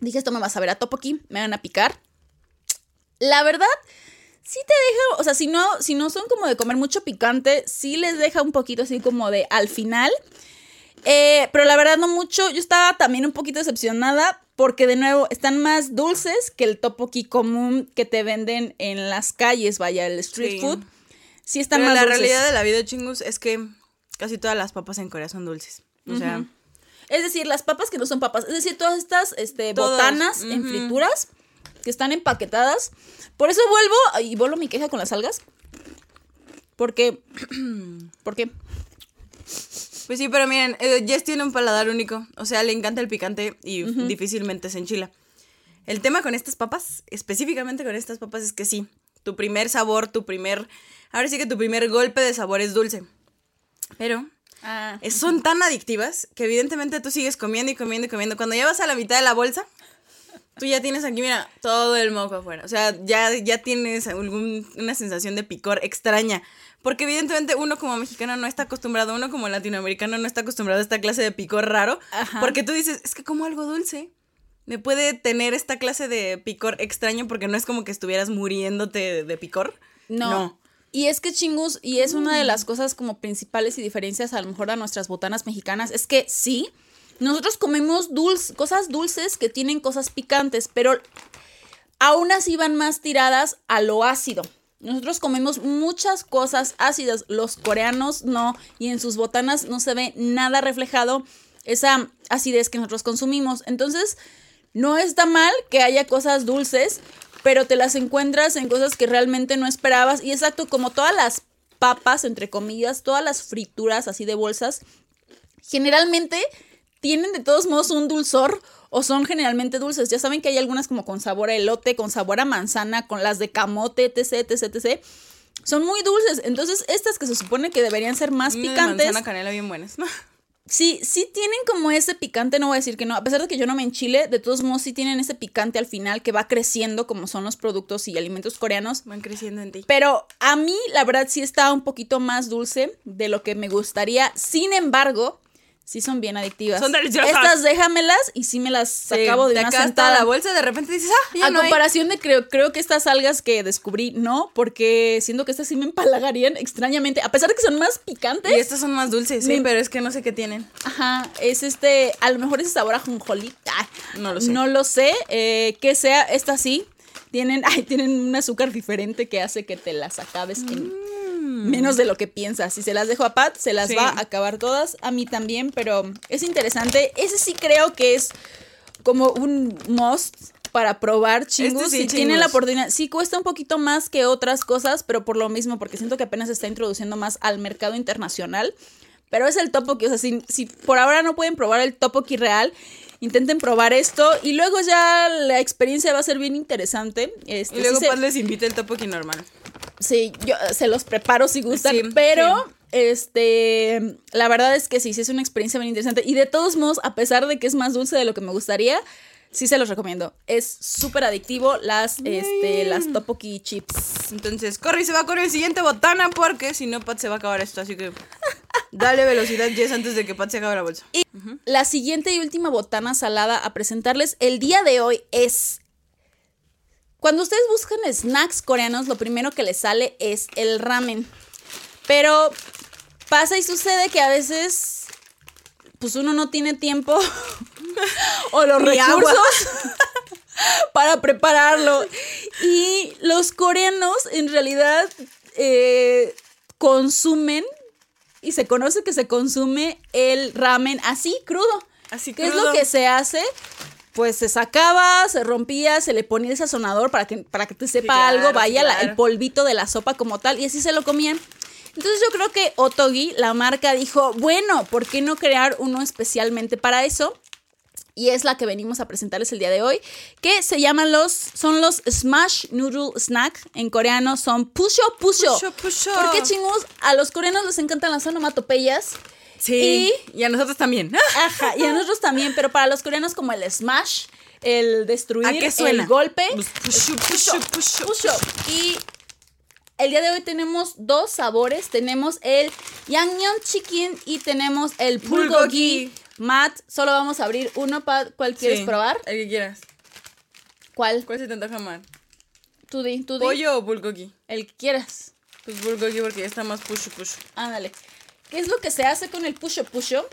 Dije, esto me va a saber a topoki, me van a picar. La verdad, sí te deja, o sea, si no, si no son como de comer mucho picante, sí les deja un poquito así como de al final. Eh, pero la verdad no mucho. Yo estaba también un poquito decepcionada porque de nuevo están más dulces que el topoki común que te venden en las calles, vaya, el street Sí. food. Sí están Pero más la dulces. realidad de la vida, chingus, es que casi todas las papas en Corea son dulces. O sea, Es decir, las papas que no son papas. Es decir, todas estas este, botanas en frituras que están empaquetadas. Por eso vuelvo y vuelvo mi queja con las algas. Porque. ¿Por qué? pues sí, pero miren, eh, Jess tiene un paladar único. O sea, le encanta el picante y difícilmente se enchila. El tema con estas papas, específicamente con estas papas, es que sí, tu primer sabor, tu primer, ahora sí que tu primer golpe de sabor es dulce. Pero Ah. son tan adictivas que evidentemente tú sigues comiendo y comiendo y comiendo. Cuando ya vas a la mitad de la bolsa, tú ya tienes aquí, mira, todo el moco afuera. O sea, ya, ya tienes algún, una sensación de picor extraña. Porque evidentemente uno como mexicano no está acostumbrado, uno como latinoamericano no está acostumbrado a esta clase de picor raro. Ajá. Porque tú dices, es que como algo dulce. Me puede tener esta clase de picor extraño porque no es como que estuvieras muriéndote de, de picor. No. Y es que chingus, y es una de las cosas como principales y diferencias a lo mejor a nuestras botanas mexicanas, es que sí, nosotros comemos dulce, cosas dulces que tienen cosas picantes, pero aún así van más tiradas a lo ácido. Nosotros comemos muchas cosas ácidas, los coreanos no, y en sus botanas no se ve nada reflejado esa acidez que nosotros consumimos. Entonces, no está mal que haya cosas dulces, pero te las encuentras en cosas que realmente no esperabas. Y exacto, como todas las papas, entre comillas, todas las frituras así de bolsas, generalmente tienen de todos modos un dulzor o son generalmente dulces. Ya saben que hay algunas como con sabor a elote, con sabor a manzana, con las de camote, etc, etc, etc. Son muy dulces. Entonces, estas que se supone que deberían ser más Una de picantes, manzana canela bien buenas. sí, sí tienen como ese picante, no voy a decir que no, a pesar de que yo no me enchile, de todos modos sí tienen ese picante al final que va creciendo como son los productos y alimentos coreanos. Van creciendo en ti. Pero a mí, la verdad, sí está un poquito más dulce de lo que me gustaría. Sin embargo, sí son bien adictivas. Son deliciosas. Estas déjamelas y sí me las acabo de una acá sentada. la bolsa de repente dices, ah, ya A no hay. comparación de creo, creo que estas algas que descubrí, no, porque siento que estas sí me empalagarían extrañamente, a pesar de que son más picantes. Y estas son más dulces, sí, Me- pero es que no sé qué tienen. Ajá, es este, a lo mejor ese sabor a jonjolí. Ay, No lo sé. No lo sé, eh, que sea, esta sí. Tienen, ay, tienen un azúcar diferente que hace que te las acabes en menos de lo que piensas. Si se las dejo a Pat, se las Mm. Sí. va a acabar todas. A mí también, pero es interesante. Ese sí creo que es como un must para probar chingus. Este sí, si tienen la chingus. oportunidad, sí cuesta un poquito más que otras cosas, pero por lo mismo, porque siento que apenas se está introduciendo más al mercado internacional. Pero es el topoki, o sea, si, si por ahora no pueden probar el topoki real, intenten probar esto y luego ya la experiencia va a ser bien interesante. Este, Y luego sí se- Paz les invita el topoki normal. Sí, yo eh, se los preparo si gustan, Sí, pero este, la verdad es que sí, sí es una experiencia bien interesante y de todos modos, a pesar de que es más dulce de lo que me gustaría, sí se los recomiendo. Es súper adictivo las este las topoki chips. Entonces, corre y se va con el siguiente botana porque si no, Pat se va a acabar esto. Así que dale velocidad, Jess, antes de que Pat se acabe la bolsa. Y la siguiente y última botana salada a presentarles el día de hoy es cuando ustedes buscan snacks coreanos, lo primero que les sale es el ramen. Pero pasa y sucede que a veces pues uno no tiene tiempo o los Ni recursos para prepararlo. Y los coreanos en realidad eh, consumen y se conoce que se consume el ramen así, crudo. Así ¿Qué es lo que se hace? Pues se sacaba, se rompía, se le ponía el sazonador para que, para que te sepa claro, algo, sí, vaya la- claro. el polvito de la sopa como tal, y así se lo comían. Entonces yo creo que Otogi, la marca, dijo, bueno, ¿por qué no crear uno especialmente para eso? Y es la que venimos a presentarles el día de hoy, que se llaman los, son los Smash Noodle Snack, en coreano son Pusho Pusho. Pusho, pusho. Porque chingos, a los coreanos les encantan las onomatopeyas. Sí. Y, a nosotros también. Ajá, y a nosotros también, pero para los coreanos como el smash, el destruir, ¿A qué suena? el golpe, pushu, pushu. pusho. Y el día de hoy tenemos dos sabores, tenemos el Yangnyeom Chicken y tenemos el Bulgogi. Matt, solo vamos a abrir uno, pa- ¿cuál quieres Sí, probar? El que quieras. ¿Cuál? ¿Cuál se te antoja más? Tú di, tú di. ¿Pollo o bulgogi? El que quieras. Pues bulgogi porque ya está más pushu pushu. Ándale. ¿Qué es lo que se hace con el pusho pusho?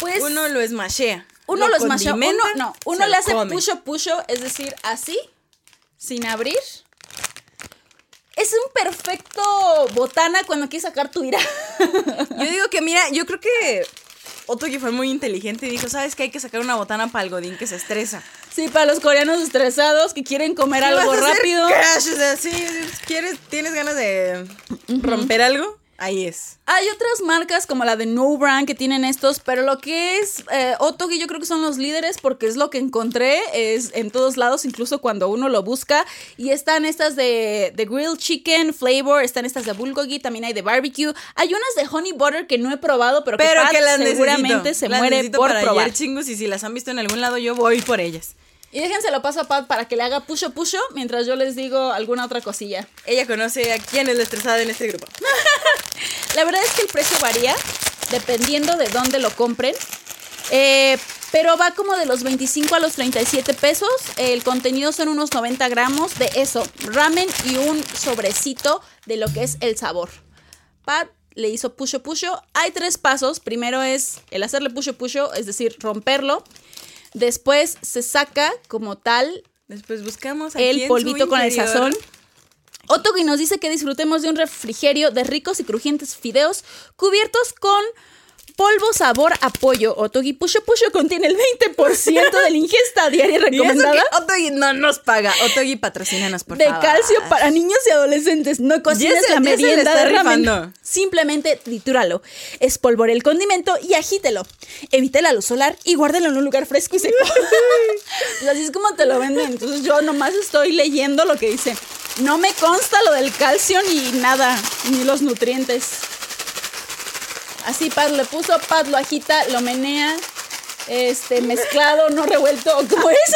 Pues Uno lo esmashea. Uno lo smashea, uno, no, uno le lo hace come. pusho pusho, es decir, así, sin abrir. Es un perfecto botana cuando quieres sacar tu ira. Yo digo que, mira, yo creo que Otogi fue muy inteligente y dijo, ¿sabes qué? Hay que sacar una botana para el godín que se estresa. sí, para los coreanos estresados que quieren comer ¿Qué algo vas a hacer? rápido. Crash, o sea, sí, ¿quieres, tienes ganas de romper algo? Ahí es. Hay otras marcas como la de No Brand que tienen estos, pero lo que es eh, Otogi yo creo que son los líderes porque es lo que encontré es en todos lados, incluso cuando uno lo busca. Y están estas de, de Grilled Chicken Flavor, están estas de Bulgogi, también hay de Barbecue. Hay unas de Honey Butter que no he probado, pero, Pero que, que las seguramente necesito. se Las muere por para probar. ayer, chingus y si las han visto en algún lado yo voy por ellas. Y déjense lo paso a Pat para que le haga pusho pusho mientras yo les digo alguna otra cosilla. Ella conoce a quién es la estresada en este grupo. La verdad es que el precio varía dependiendo de dónde lo compren. Eh, pero va como de los 25 a los 37 pesos. El contenido son unos 90 gramos de eso, ramen y un sobrecito de lo que es el sabor. Pat le hizo pusho pusho. Hay tres pasos. Primero es el hacerle pusho pusho, es decir, romperlo. Después se saca como tal Después buscamos aquí el polvito con el sazón. Otogi nos dice que disfrutemos de un refrigerio de ricos y crujientes fideos cubiertos con polvo sabor a pollo. Otogi Pusho Pusho contiene el 20% de la ingesta diaria Y eso recomendada que Otogi no nos paga. Otogi patrocínanos, por de favor. calcio para niños y adolescentes. No cocines la merienda de ramen. rifando. Simplemente tritúralo. Espolvore el condimento y agítelo. Evite la luz solar y guárdelo en un lugar fresco y seco. Pues Así es como te lo venden. Entonces yo nomás estoy leyendo lo que dice. No me consta lo del calcio ni nada, ni los nutrientes. Así Pat le puso, Pat lo agita, lo menea, este, mezclado, no revuelto, ¿cómo es?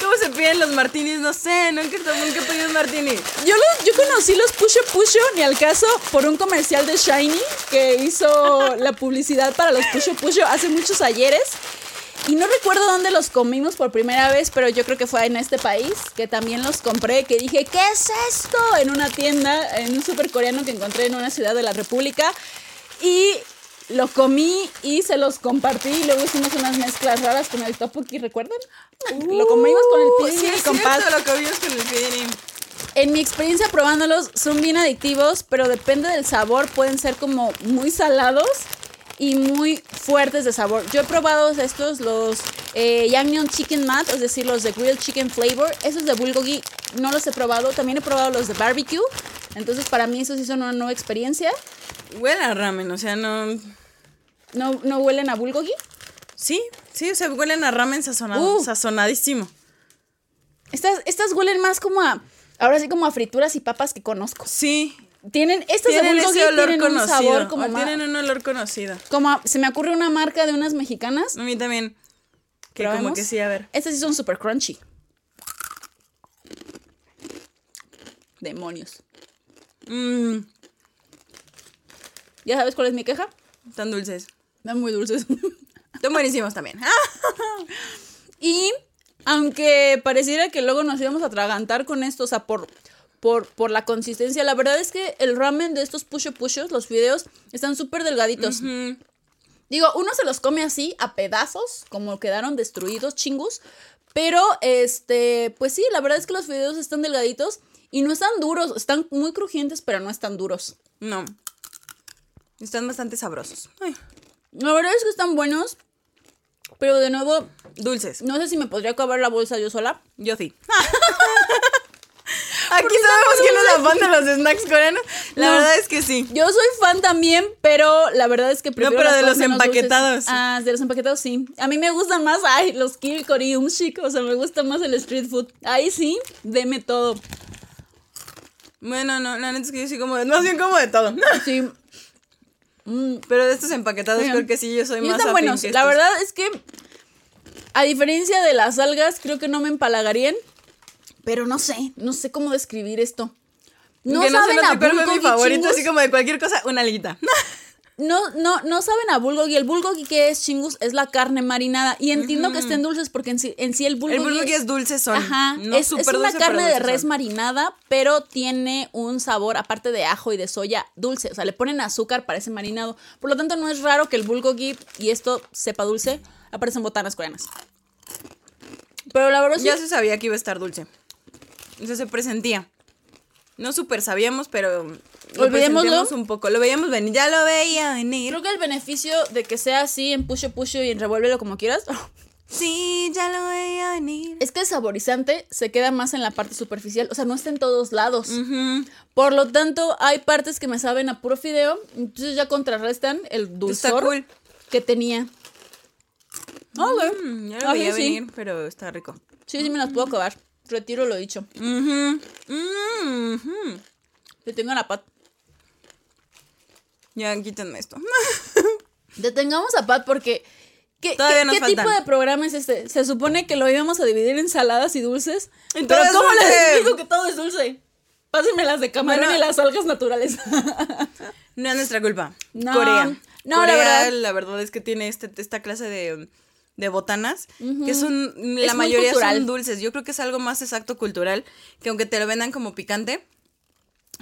¿Cómo se piden los martinis? No sé, nunca, nunca he pedido un martini. Yo, los- yo conocí los Pusho Pusho, ni al caso, por un comercial de Shiny que hizo la publicidad para los Pusho Pusho hace muchos ayeres. Y no recuerdo dónde los comimos por primera vez, pero yo creo que fue en este país, que también los compré, que dije, ¿qué es esto? En una tienda, en un super coreano que encontré en una ciudad de la República. Y lo comí y se los compartí y luego hicimos unas mezclas raras con el tteokbokki, ¿recuerdan? lo comimos con el Uh, pidini sí, es con cierto, lo comimos con el pidini. En mi experiencia probándolos, son bien adictivos, pero depende del sabor, pueden ser como muy salados y muy fuertes de sabor. Yo he probado estos, los eh, Chicken Mat, es decir, los de Grilled Chicken Flavor. Esos de Bulgogi no los he probado, también he probado los de Barbecue. Entonces, para mí, esos sí son una nueva experiencia. Huele a ramen, o sea, no. ¿No, no huelen a Bulgogi? Sí, sí, o sea, huelen a ramen sazonado, Uh. sazonadísimo. Estas, estas huelen más como a. Ahora sí, como a frituras y papas que conozco. Sí. Tienen, estas Tienen de ese olor tienen un conocido. sabor como o más- tienen un olor conocido. Como a- se me ocurre una marca de unas mexicanas. A mí también. Que como que sí, a ver. Estas sí son super crunchy. Demonios. Mmm, ¿Ya sabes cuál es mi queja? tan dulces. Están muy dulces. Están buenísimos también. y aunque pareciera que luego nos íbamos a atragantar con esto, o sea, por, por, por la consistencia, la verdad es que el ramen de estos pusho pushos, los fideos, están súper delgaditos. Digo, uno se los come así, a pedazos, como quedaron destruidos, chingus. Pero, este, pues sí, la verdad es que los fideos están delgaditos y no están duros. Están muy crujientes, pero no están duros. no. Están bastante sabrosos. Ay, La verdad es que están buenos. Pero de nuevo, dulces. no sé si me podría acabar la bolsa yo sola. Yo sí. Aquí sabemos quién es la fan de los snacks coreanos. La No. verdad es que sí. Yo soy fan también, pero la verdad es que prefiero pero las de los empaquetados. Ah, de los empaquetados sí. A mí me gustan más, ay, los kirikori, un chic, o sea, me gusta más el street food. Ahí sí, deme todo. Bueno, no, la neta es que yo sí como de, más bien como de todo. Sí. Mm, Pero de estos empacetados Oigan, creo que sí, yo soy y más están buenos. La verdad es que, a diferencia de las algas, creo que no me empalagarían. Pero no sé, no sé cómo describir esto. No que saben no a fue mi bulgogi, favorito, chingus. así como de cualquier cosa, una alguita. No, no, no saben a bulgogi. El bulgogi que es chingus es la carne marinada. Y entiendo que estén dulces porque en sí, en sí el bulgogi... El bulgogi es dulce son. Ajá, no es, es una dulce, carne de res son. marinada, pero tiene un sabor, aparte de ajo y de soya, dulce. O sea, le ponen azúcar para ese marinado. Por lo tanto, no es raro que el bulgogi y esto sepa dulce. Aparecen botanas coreanas. Pero la verdad sí, Ya se sabía que iba a estar dulce. Eso se presentía. No súper sabíamos, pero lo Olvidémoslo. presentíamos un poco. Lo veíamos venir, ya lo veía venir. creo que el beneficio de que sea así en pusho pusho y en revuélvelo como quieras Sí, ya lo voy a venir. Es que el saborizante se queda más en la parte superficial, o sea, no está en todos lados. Por lo tanto, hay partes que me saben a puro fideo, entonces ya contrarrestan el Está dulzor cool. que tenía. Mm, ya lo Ah, veía sí. venir, pero está rico. Sí, sí me las puedo acabar. Retiro lo dicho. Le tengo la pat. Ya, quítenme esto. Detengamos a Pat porque. ¿Qué, Todavía qué- qué tipo de programa es este? Se supone que lo íbamos a dividir en saladas y dulces. Y Pero ¿cómo les explico que todo es dulce? Pásenme las de camarón Bueno. y las algas naturales. No es nuestra culpa. No, Corea. no, la verdad. la verdad es que tiene este, esta clase de, de botanas que son, la mayoría son dulces. Yo creo que es algo más exacto cultural, que aunque te lo vendan como picante,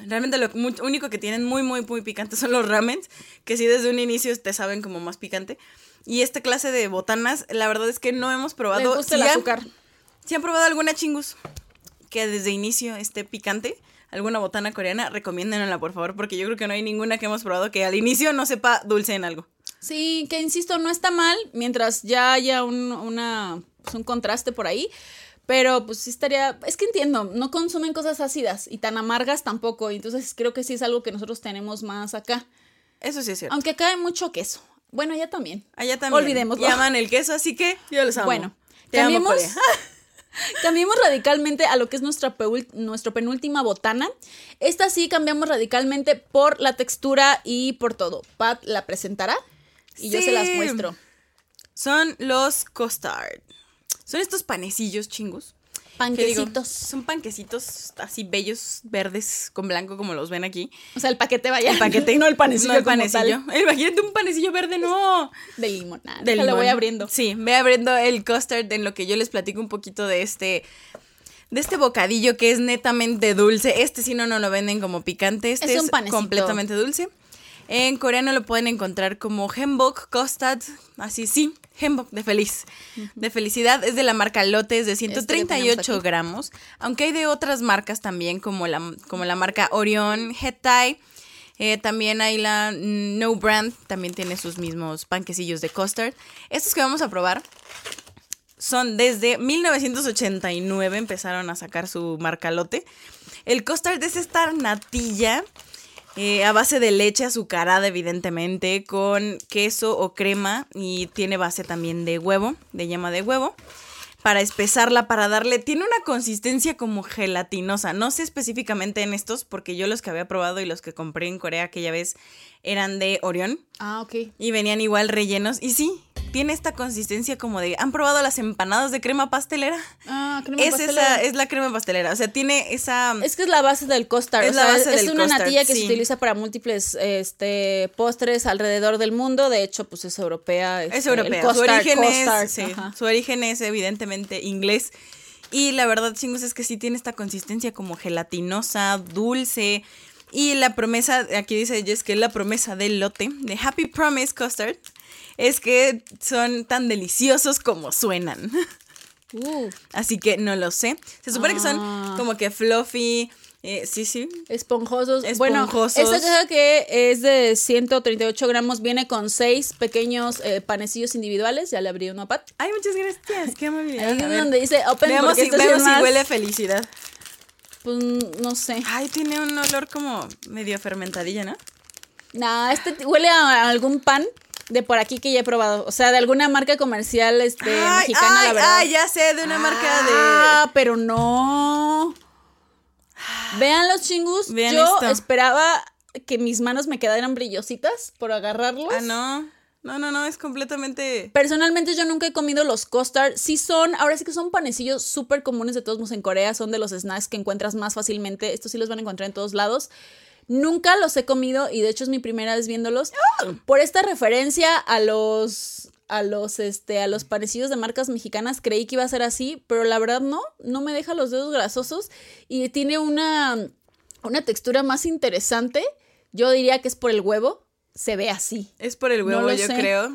realmente lo único que tienen muy, muy, muy picante son los ramens, que sí desde un inicio te saben como más picante. Y esta clase de botanas, la verdad es que no hemos Les probado. gusta el Si han- azúcar. si han probado alguna chingus que desde inicio esté picante, alguna botana coreana, recomiéndenla por favor, porque yo creo que no hay ninguna que hemos probado que al inicio no sepa dulce en algo. Sí, que insisto, no está mal mientras ya haya un, una, pues, un contraste por ahí. Pero pues sí estaría, es que entiendo, no consumen cosas ácidas y tan amargas tampoco. Entonces creo que sí es algo que nosotros tenemos más acá. Eso sí es cierto. Aunque acá hay mucho queso. Bueno, ya también. Allá también. olvidémoslo. Y aman el queso, así que yo los amo. Bueno, Te cambiemos, radicalmente a lo que es nuestra nuestro penúltima botana. Esta sí cambiamos radicalmente por la textura y por todo. Pat la presentará y yo se las muestro. Son los custard. Son estos panecillos chingos. Panquecitos. son panquecitos así bellos, verdes, con blanco, como los ven aquí. O sea, el paquete vaya. El paquete. no el panecillo No el panecillo. tal. Imagínate un panecillo verde, no. De limonada. de limón. voy abriendo. Sí, ve abriendo el custard en lo que yo les platico un poquito de este de este bocadillo que es netamente dulce. Este sí no nos lo venden como picante, este Es es, un panecito. completamente dulce. En coreano lo pueden encontrar como Hembok Custard, así sí, Hembok de feliz. De felicidad es de la marca Lotte, es de Este que tenemos 138 aquí. gramos, aunque hay de otras marcas también como la como la marca Orion, Hetai. Eh, también hay la No Brand, también tiene sus mismos panquecillos de custard. Estos que vamos a probar son desde 1989 empezaron a sacar su marca lote. El custard es esta natilla eh, a base de leche azucarada, evidentemente, con queso o crema y tiene base también de huevo, de yema de huevo. Para espesarla, para darle, tiene una consistencia como gelatinosa. No sé específicamente en estos, porque yo los que había probado y los que compré en Corea aquella vez eran de Orión. Ah, ok. Y venían igual rellenos. Y sí, tiene esta consistencia como de. ¿Han probado las empanadas de crema pastelera? Ah, crema Es pastelera. esa, es la crema pastelera. O sea, tiene esa. Es que es la base del custard. Es o la sea, base es del una natilla que sí. se utiliza para múltiples este, postres alrededor del mundo. De hecho, pues es europea. es este, europea. el su origen es. sí, su origen es evidentemente inglés. Y la verdad, chingos, es que sí tiene esta consistencia como gelatinosa, dulce. Y la promesa, aquí dice Jess que la promesa del lote, de Happy Promise Custard, es que son tan deliciosos como suenan. Uh, Así que no lo sé. Se supone que Ah. son como que fluffy. eh, sí, sí. esponjosos. Esponjosos. Bueno, esta caja que es de 138 gramos viene con seis pequeños eh, panecillos individuales. Ya le abrí uno a Pat. Ay, muchas gracias. Qué amabilidad. Ahí es donde dice open veamos si, este veamos si huele felicidad. Pues no sé. Ay, tiene un olor como medio fermentadilla, ¿no? Nah, este huele a algún pan de por aquí que ya he probado. O sea, de alguna marca comercial este, ay, mexicana, ay, la verdad. ay, ya sé, de una marca Ah, pero no. Vean los chingus. Vean Yo esto. esperaba que mis manos me quedaran brillositas por agarrarlos. de. Ah, no. No, no, no, es completamente. Personalmente yo nunca he comido los custard. Sí son, ahora sí que son panecillos súper comunes de todos modos en Corea. Son de los snacks que encuentras más fácilmente. Estos sí los van a encontrar en todos lados. Nunca los he comido y de hecho es mi primera vez viéndolos. Por esta referencia a los a los este a los panecillos de marcas mexicanas creí que iba a ser así, pero la verdad no, no me deja los dedos grasosos y tiene una una textura más interesante. Yo diría que es por el huevo, se ve así. Es por el huevo, No yo sé. creo.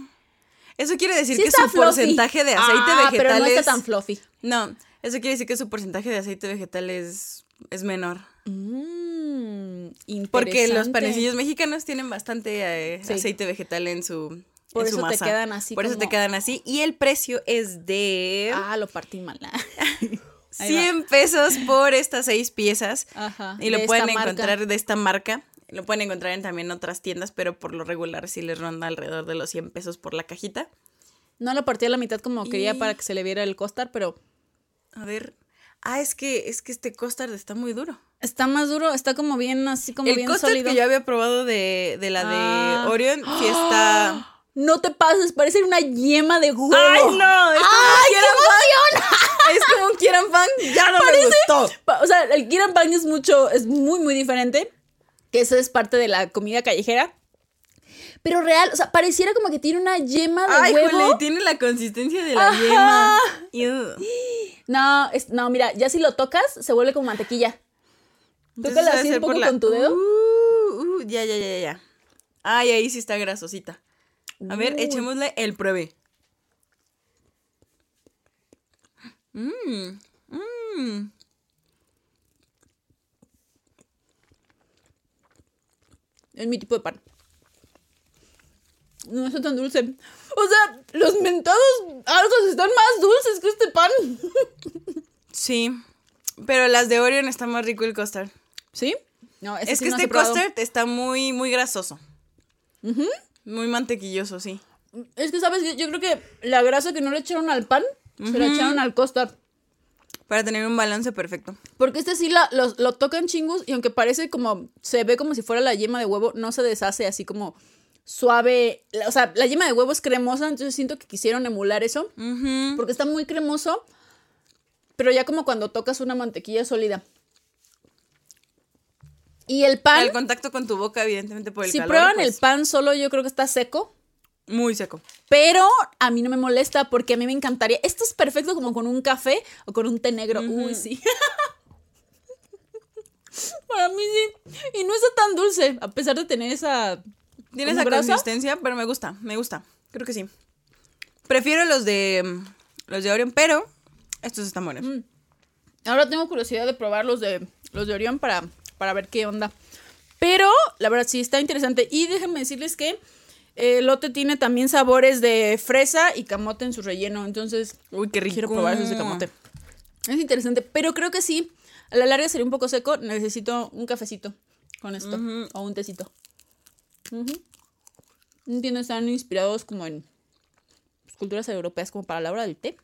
Eso quiere decir Sí que está su fluffy. porcentaje de aceite Ah, vegetal pero no está es- tan fluffy. No, eso quiere decir que su porcentaje de aceite vegetal es, es menor. Mm, Porque los panecillos mexicanos tienen bastante eh, Sí. aceite vegetal en su Por en su eso te quedan así Por eso te quedan así. Y el precio es de Ah, lo partí mal. Ahí va. 100 pesos por estas seis piezas. Ajá. Y lo de pueden marca. encontrar de esta marca. Lo pueden encontrar en también otras tiendas, pero por lo regular sí les ronda alrededor de los 100 pesos por la cajita. No lo partí a la mitad como quería para que se le viera el costar, pero A ver. Ah, es que, es que este costard está muy duro. Está más duro, está como bien, así como el bien sólido. que yo había probado de, de la de Ah. Orion sí está... No te pases, parece una yema de huevo. ¡Ay, no! Es ¡Ay, qué Pan. Es como un Kieran Pan. Ya no me gustó. O sea, el Kieran Pan es mucho, es muy, muy diferente. Que eso es parte de la comida callejera. Pero real, o sea, pareciera como que tiene una yema de Ay, huevo. tiene la consistencia de la Ajá. yema. Ew. No, es, no, mira, ya si lo tocas, se vuelve como mantequilla. Tócala así un poco la- con tu dedo. Uh, uh, ya, ya, ya, ya. Ay, ahí sí está grasosita. A ver, echémosle el pruebe. Mmm. Mmm. Es mi tipo de pan. No está tan dulce. O sea, los mentados algo están más dulces que este pan. Sí. Pero las de Orion está más rico el custard. ¿Sí? No, es sí que no este custard está muy, muy grasoso. Muy mantequilloso, sí. Es que, ¿sabes? Yo creo que la grasa que no le echaron al pan, se la echaron al custard. Para tener un balance perfecto. Porque este sí la, lo, lo tocan chingus y aunque parece como, se ve como si fuera la yema de huevo, no se deshace así como suave. O sea, la yema de huevo es cremosa, entonces siento que quisieron emular eso. Porque está muy cremoso, pero ya como cuando tocas una mantequilla sólida. Y el pan, El contacto con tu boca, evidentemente, por el si calor. prueban pues, el pan solo, yo creo que está seco. Muy seco. Pero a mí no me molesta porque a mí me encantaría. Esto es perfecto como con un café o con un té negro. Uy, sí. Para mí sí. Y no está tan dulce, a pesar de tener esa. Tiene ¿Como esa grasa? consistencia, pero me gusta, me gusta. Creo que sí. Prefiero los de los de Orion, pero estos están buenos. Mm. Ahora tengo curiosidad de probar los de los de Orión para, para ver qué onda. Pero la verdad sí está interesante. Y déjenme decirles que eh, el lote tiene también sabores de fresa y camote en su relleno. Entonces, Uy, qué rico. quiero probar esos de camote. Es interesante, pero creo que sí. A la larga sería un poco seco. Necesito un cafecito con esto. O un tecito. No entiendo, están inspirados como en culturas europeas, como para la hora del té.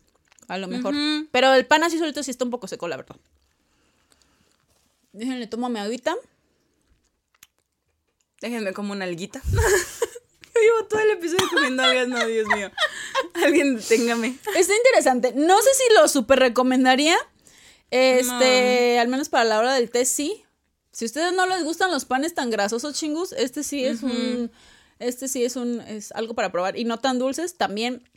A lo mejor. Pero el pan así solito sí está un poco seco, la verdad. Déjenle, tomo mi agüita. Déjenme como una alguita. Yo llevo todo el episodio comiendo algas, no, Dios mío. Alguien deténgame. Está interesante. No sé si lo super recomendaría. Este, al menos para la hora del té, sí. Si a ustedes no les gustan los panes tan grasosos, chingus, este sí es un. Este sí es un. es algo para probar. Y no tan dulces, también.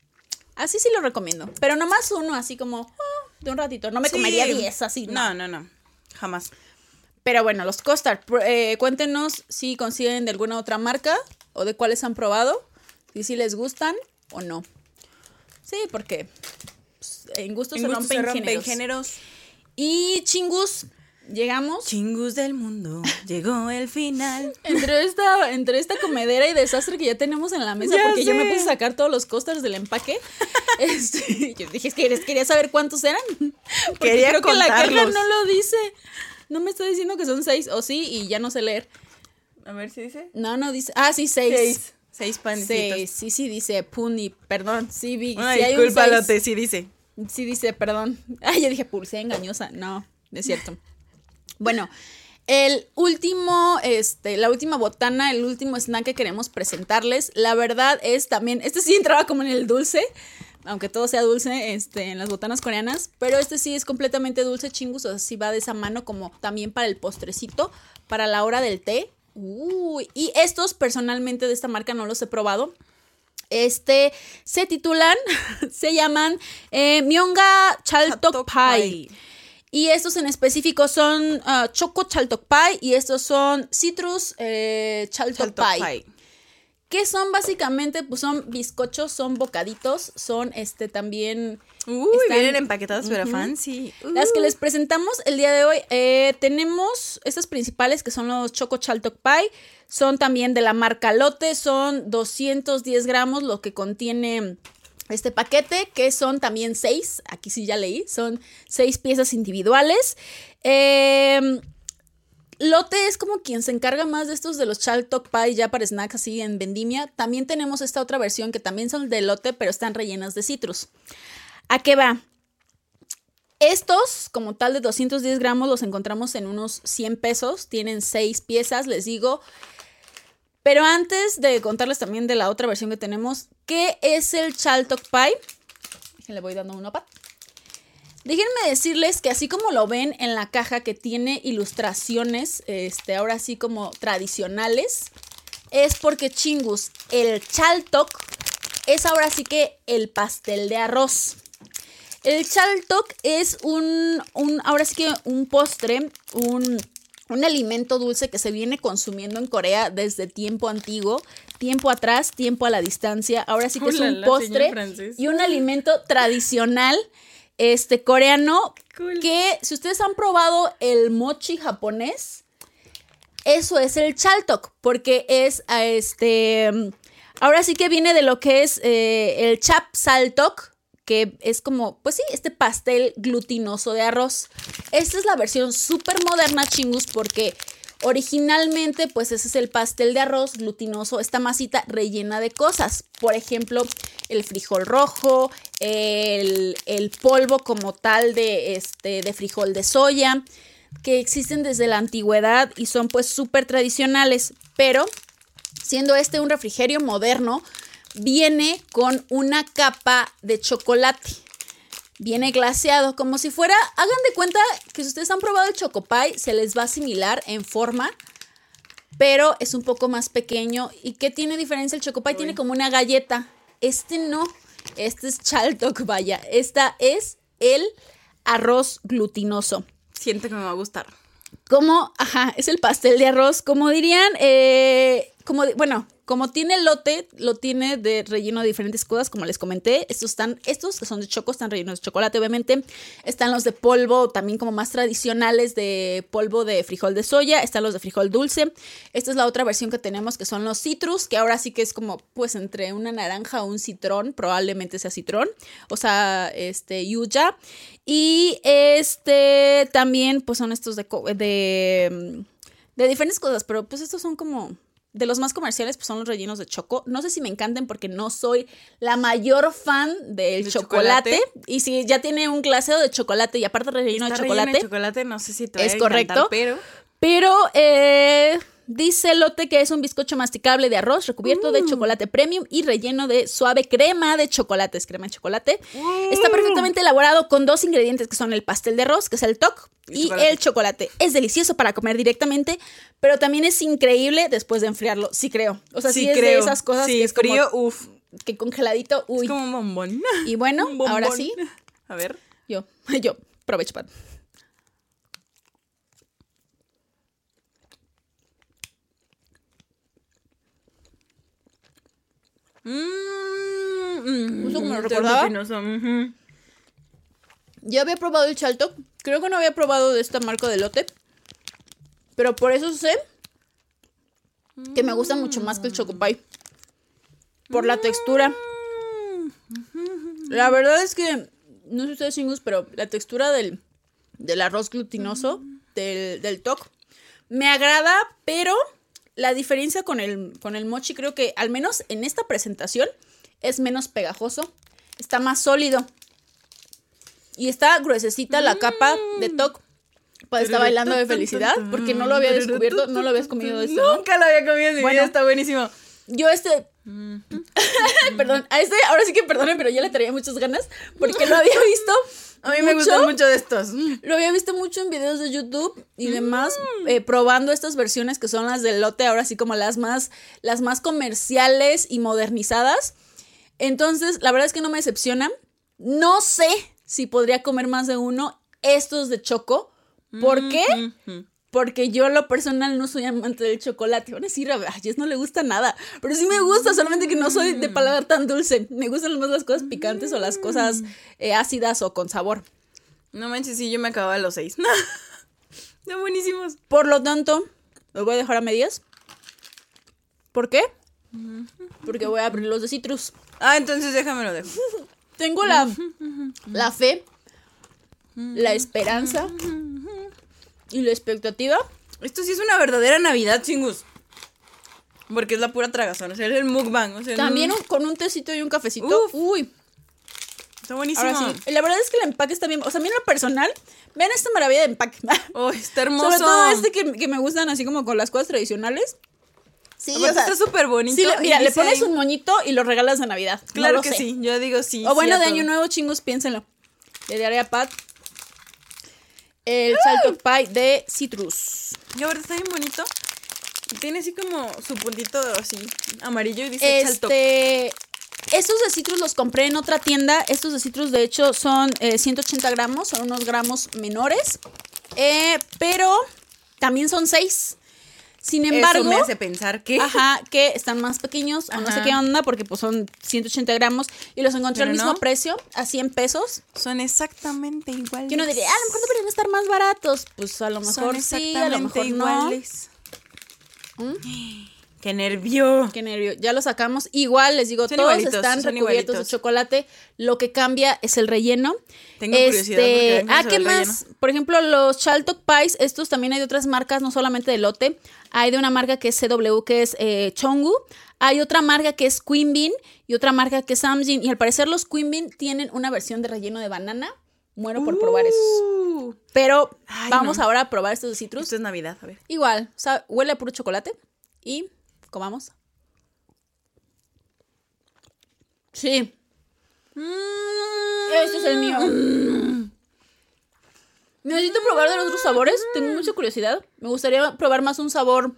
Así sí lo recomiendo. Pero nomás uno, así como. ah, de un ratito. No me Sí. comería 10 así, no. No, no, no. Jamás. Pero bueno, los costard. pr- eh, cuéntenos si consiguen de alguna otra marca o de cuáles han probado. Y si les gustan o no. Sí, porque pues, en gustos En se gusto rompen, se rompen géneros. géneros. Y chingus, llegamos. Chingus del mundo, llegó el final. Entre esta, entre esta comedera y desastre que ya tenemos en la mesa, Ya porque yo me sé. puse a sacar todos los costards del empaque. Este, yo dije, es que quería saber cuántos eran. Porque Quería creo que la contarlos. no lo dice. No me está diciendo que son seis, o sí, y ya no sé leer. A ver si dice. No, no dice. Ah, sí, seis. Seis. Seis panecitos. Seis, sí, sí dice Puni, perdón, sí vi. Una sí hay un disculpa, seis. Sí dice. Sí dice, perdón. Ay, yo dije pulsé engañosa. No, no es cierto. Bueno, el último, este, la última botana, el último snack que queremos presentarles, la verdad es también, este sí entraba como en el dulce, aunque todo sea dulce, este, en las botanas coreanas, pero este sí es completamente dulce, chingus, o sea, sí va de esa mano como también para el postrecito, para la hora del té. Uy, y estos personalmente de esta marca no los he probado. Este se titulan, se llaman eh, Myonga Chaltok Pie. Y estos en específico son ah, Choco Chaltok Pie y estos son Citrus eh, Chaltok, Chaltok Pie. pie. ¿Qué son básicamente? Pues son bizcochos, son bocaditos, son este también... Uy, están- vienen empaquetados, pero Ujú. fancy. Las que Uh. les presentamos el día de hoy, eh, tenemos estas principales que son los Choco Chaltok Pie, son también de la marca Lotte, son 210 gramos lo que contiene este paquete, que son también seis, aquí sí ya leí, son seis piezas individuales. Eh, Lotte es como quien se encarga más de estos de los Chaltok Pie ya para snacks así en vendimia. También tenemos esta otra versión que también son de Lotte, pero están rellenas de citrus. ¿A qué va? Estos, como tal de 210 gramos, los encontramos en unos 100 pesos. Tienen 6 piezas, les digo. Pero antes de contarles también de la otra versión que tenemos, ¿qué es el Chaltok Pie? Le voy dando un nota. Déjenme decirles que así como lo ven en la caja que tiene ilustraciones, este, ahora sí como tradicionales, es porque chingus, el Chaltok es ahora sí que el pastel de arroz. El chaltok es un, un, ahora sí que un postre, un, un alimento dulce que se viene consumiendo en Corea desde tiempo antiguo, tiempo atrás, tiempo a la distancia. Ahora sí que es un postre y un alimento tradicional este coreano Cool. que si ustedes han probado el mochi japonés, eso es el chaltok, porque es a este. Ahora sí que viene de lo que es eh, el chap saltok, que es como, pues sí, este pastel glutinoso de arroz. Esta es la versión súper moderna, chingus, porque originalmente, pues ese es el pastel de arroz glutinoso, esta masita rellena de cosas. Por ejemplo, el frijol rojo, el, polvo como tal de, este, de frijol de soya que existen desde la antigüedad y son pues súper tradicionales, pero siendo este un refrigerio moderno, viene con una capa de chocolate. Viene glaseado, como si fuera, hagan de cuenta que si ustedes han probado el chocopie, se les va a asimilar en forma, pero es un poco más pequeño. ¿Y qué tiene diferencia el chocopie? Tiene como una galleta. Este no, este es chaltok, vaya. Esta es el arroz glutinoso Siento que me va a gustar. como, ajá, es el pastel de arroz, como dirían, eh, como, bueno, como tiene lote, lo tiene de relleno de diferentes cosas, como les comenté, estos están, estos que son de choco, están rellenos de chocolate, obviamente, están los de polvo, también como más tradicionales de polvo de frijol de soya, están los de frijol dulce, esta es la otra versión que tenemos, que son los citrus, que ahora sí que es como, pues, entre una naranja o un citrón, probablemente sea citrón, o sea, este, yuya, y este, también, pues, son estos de, de, de diferentes cosas, pero pues estos son como de los más comerciales, pues son los rellenos de choco. No sé si me encanten porque no soy la mayor fan del ¿De chocolate. chocolate? Y si ya tiene un glaseado de chocolate y aparte relleno de relleno chocolate. de chocolate, no sé si te Es encantar, correcto. pero Pero eh, dice Lote que es un bizcocho masticable de arroz recubierto de chocolate premium y relleno de suave crema de chocolate. Es crema de chocolate. Está perfectamente elaborado con dos ingredientes que son el pastel de arroz, que es el toc, Y y, chocolate. el chocolate. Es delicioso para comer directamente, pero también es increíble después de enfriarlo. Sí creo. O sea, sí, es de esas cosas sí, que es frío, como uff. que congeladito. Uy. Es como un bombón. Y bueno, Un bombón. ahora sí, A ver. yo, yo, provecho, Pat. Mmm. Justo como lo recordaba. Ya había probado el chalto. Creo que no había probado de esta marca de lote. Pero por eso sé que me gusta mucho más que el chocopie. Por la textura. La verdad es que, no sé ustedes chingus, pero la textura del, del arroz glutinoso, del, del toc, me agrada, pero la diferencia con el, con el mochi creo que, al menos en esta presentación, es menos pegajoso. Está más sólido. Y está gruesecita la capa de toc. Pues está bailando de felicidad porque no lo había descubierto, no lo habías comido de esto, ¿no? Nunca lo había comido en mi Bueno. vida, está buenísimo. Yo este. perdón, a este, ahora sí que perdonen, pero ya le traía muchas ganas porque lo había visto. A mí me gustan mucho de estos. Lo había visto mucho en videos de YouTube y demás, eh, probando estas versiones que son las del lote, ahora sí como las más, las más comerciales y modernizadas. Entonces, la verdad es que no me decepcionan. No sé si podría comer más de uno estos de choco. ¿Por qué? Ujú. Porque yo, lo personal, no soy amante del chocolate. Van a decir, a Jess no le gusta nada. Pero sí me gusta, solamente que no soy de paladar tan dulce. Me gustan más las cosas picantes o las cosas eh, ácidas o con sabor. No manches, sí, yo me acababa los seis. Están buenísimos. Por lo tanto, los voy a dejar a medias. ¿Por qué? Porque voy a abrir los de citrus. Ah, entonces déjamelo dejo. Tengo la, la fe, la esperanza y la expectativa. Esto sí es una verdadera Navidad, chingus. Porque es la pura tragazón, o sea, es el mukbang. O sea, También un- con un tecito y un cafecito. Uf. Uy, Está buenísimo. ahora sí. La verdad es que el empaque está bien. O sea, a mí en lo personal, vean esta maravilla de empaque. Oh, está hermoso. Sobre todo este que, que me gustan así como con las cosas tradicionales. Sí, Aparte o sea, está súper bonito. sí, mira, le pones ahí- un moñito y lo regalas de Navidad. No Claro lo que sé. sí, yo digo sí. O bueno, sí de Año. Nuevo, chingos, piénsenlo. Le daré a Pat el salto pie de citrus. Y ahora está bien bonito. Tiene así como su puntito así amarillo y dice. Este. Estos de citrus los compré en otra tienda. Estos de citrus, de hecho, son eh, 180 gramos, son unos gramos menores. Eh, pero también son 6. Sin embargo, Eso me hace pensar que. ajá, que están más pequeños, o no sé qué onda, porque pues son 180 gramos y los encontré al mismo no. precio, a 100 pesos. Son exactamente iguales. Y uno diría, ah, a lo mejor deberían estar más baratos. Pues a lo Son mejor sí, a lo mejor no. iguales. ¡Qué nervio! Qué nervio. Ya lo sacamos. Igual, les digo, Son todos están son recubiertos de chocolate. Lo que cambia es el relleno. Tengo curiosidad porque vengo ah, ¿qué más? Por ejemplo, los Chaltok Pies, estos también hay de otras marcas, no solamente de lote. Hay de una marca que es CW, que es eh, Chongu. Hay otra marca que es Queen Bean y otra marca que es Samjin. Y al parecer los Queen Bean tienen una versión de relleno de banana. Muero por probar esos. Uh, Pero Ay, vamos no. ahora a probar estos de citrus. Esto es Navidad, a ver. Igual, o sea, huele a puro chocolate. Y comamos. Sí. Este es el mío. Necesito probar de los otros sabores. Tengo mucha curiosidad. Me gustaría probar más un sabor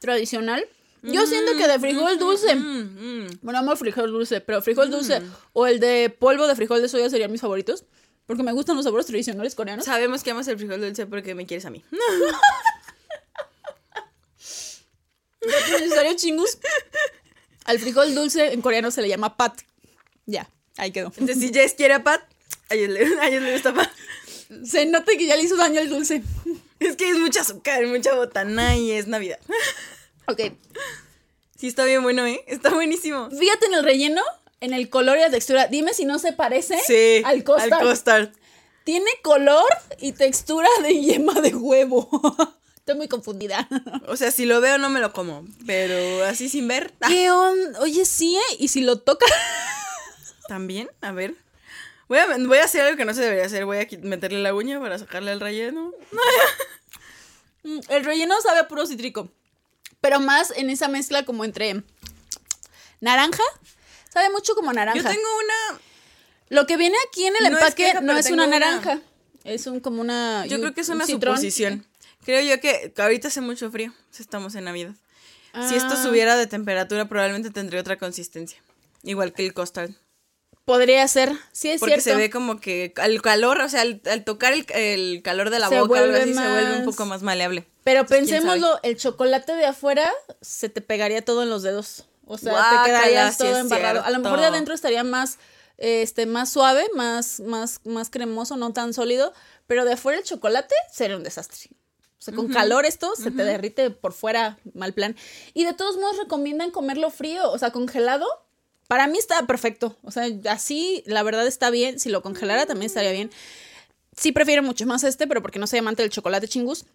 tradicional. Yo siento que de frijol dulce. Mm, mm. Bueno, amo el frijol dulce, pero frijol dulce o el de polvo de frijol de soya serían mis favoritos. Porque me gustan los sabores tradicionales coreanos. Sabemos que amas el frijol dulce porque me quieres a mí. Necesario chingus. Al frijol dulce en coreano se le llama pat. Ya, ahí quedó. Entonces, si Jess quiere a Pat, a ellos le, a ellos le gusta Pat. Se nota que ya le hizo daño el dulce. Es que es mucha azúcar, mucha botana y es Navidad. Ok. Sí, está bien bueno, ¿eh? Está buenísimo. Fíjate en el relleno, en el color y la textura. Dime si no se parece Sí. al custard. Al. Tiene color y textura de yema de huevo. Estoy muy confundida. O sea, si lo veo no me lo como, pero así sin ver, ¿Qué onda? Oye, sí, ¿eh? ¿Y si lo toca? también, a ver. Voy a, voy a hacer algo que no se debería hacer, voy a meterle la uña para sacarle el relleno. Mm, El relleno sabe a puro cítrico. Pero más en esa mezcla como entre naranja. Sabe mucho como naranja. Yo tengo una, Lo que viene aquí en el No es empaque queja, no es una una. naranja. Es un como una. yo un- creo que es un una suposición. Creo yo que ahorita hace mucho frío, estamos en Navidad. Si esto Ah. subiera de temperatura probablemente tendría otra consistencia. Igual que el custard. Podría ser. Sí, es Porque cierto. se ve como que al calor, o sea, al, al tocar el, el calor de la Se boca vuelve así, se vuelve un poco más maleable. Pero Entonces, ¿quién pensémoslo, el chocolate de afuera se te pegaría todo en los dedos. O sea, Guácala, te quedarías todo embarrado. A lo mejor de adentro estaría más, este, más suave, más, más, más cremoso, no tan sólido. Pero de afuera el chocolate sería un desastre. O sea, con calor esto se te derrite por fuera, mal plan. Y de todos modos recomiendan comerlo frío, o sea, congelado. Para mí está perfecto. O sea, así la verdad está bien. Si lo congelara también estaría bien. Sí prefiero mucho más este, pero porque no soy amante del chocolate chingus.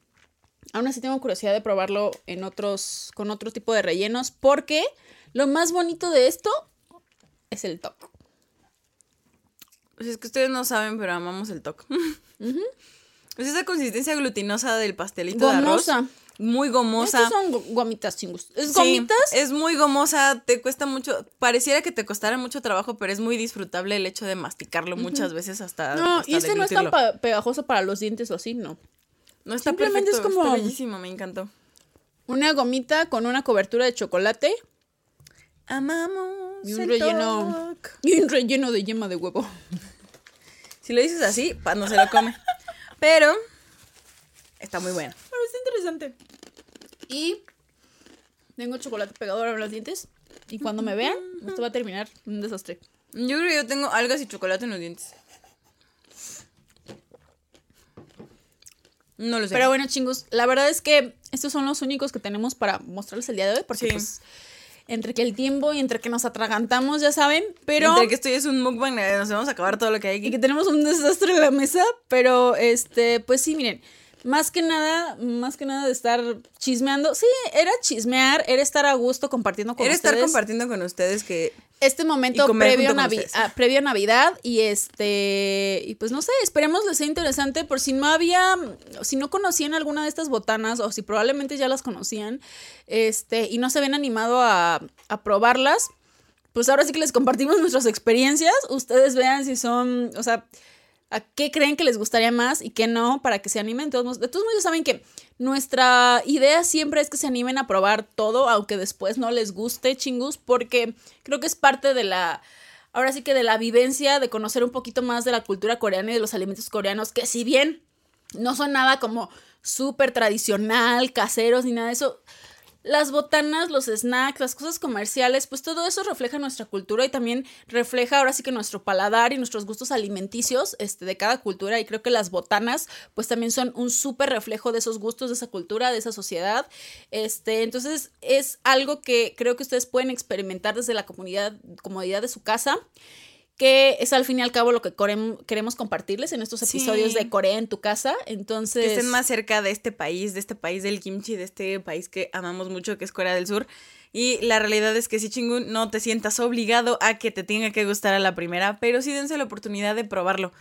Aún así tengo curiosidad de probarlo en otros, con otro tipo de rellenos, porque lo más bonito de esto es el toque. Pues es que ustedes no saben, pero amamos el toc. Pues esa consistencia glutinosa del pastelito de arroz. Muy gomosa. Estos son go- gomitas chingus. ¿Es Sí, gomitas? es muy gomosa, te cuesta mucho, pareciera que te costara mucho trabajo, pero es muy disfrutable el hecho de masticarlo muchas veces hasta no, hasta y este no es tan pegajoso para los dientes o así, no. No está simplemente perfecto, es como- está bellísimo, me encantó. Una gomita con una cobertura de chocolate Amamos y un el relleno y un relleno de yema de huevo. Si lo dices así, no se lo come. Pero está muy bueno. Interesante. Y tengo chocolate pegador en los dientes. Y cuando me vean, esto va a terminar un desastre. Yo creo que yo tengo algas y chocolate en los dientes. No lo sé. Pero bueno, chingos, la verdad es que estos son los únicos que tenemos para mostrarles el día de hoy. Porque, Sí. pues, entre que el tiempo y entre que nos atragantamos, ya saben. Pero. Entre que esto es un mukbang, eh, nos vamos a acabar todo lo que hay y aquí. que tenemos un desastre en la mesa, pero este, pues sí, miren, más que nada, más que nada de estar chismeando, sí, era chismear, era estar a gusto compartiendo con Era estar ustedes compartiendo con ustedes que este momento previo, Navi- ustedes. a, previo a Navidad y este, y pues no sé, esperemos les sea interesante por si no había, si no conocían alguna de estas botanas o si probablemente ya las conocían, este, y no se habían animado a, a probarlas, pues ahora sí que les compartimos nuestras experiencias. Ustedes vean si son, o sea, a qué creen que les gustaría más y qué no, para que se animen. De todos de todos modos, saben que nuestra idea siempre es que se animen a probar todo, aunque después no les guste, chingus, porque creo que es parte de la. Ahora sí que de la vivencia, de conocer un poquito más de la cultura coreana y de los alimentos coreanos, que si bien no son nada como súper tradicional, caseros ni nada de eso. Las botanas, los snacks, las cosas comerciales, pues todo eso refleja nuestra cultura y también refleja ahora sí que nuestro paladar y nuestros gustos alimenticios este, de cada cultura. Y creo que las botanas, pues también son un súper reflejo de esos gustos, de esa cultura, de esa sociedad. Este, entonces es algo que creo que ustedes pueden experimentar desde la comunidad, comodidad de su casa que es al fin y al cabo lo que queremos compartirles en estos Sí. episodios de Corea en tu casa. Entonces, que estén más cerca de este país, de este país del kimchi, de este país que amamos mucho, que es Corea del Sur. Y la realidad es que si chingun, no te sientas obligado a que te tenga que gustar a la primera, pero sí dense la oportunidad de probarlo.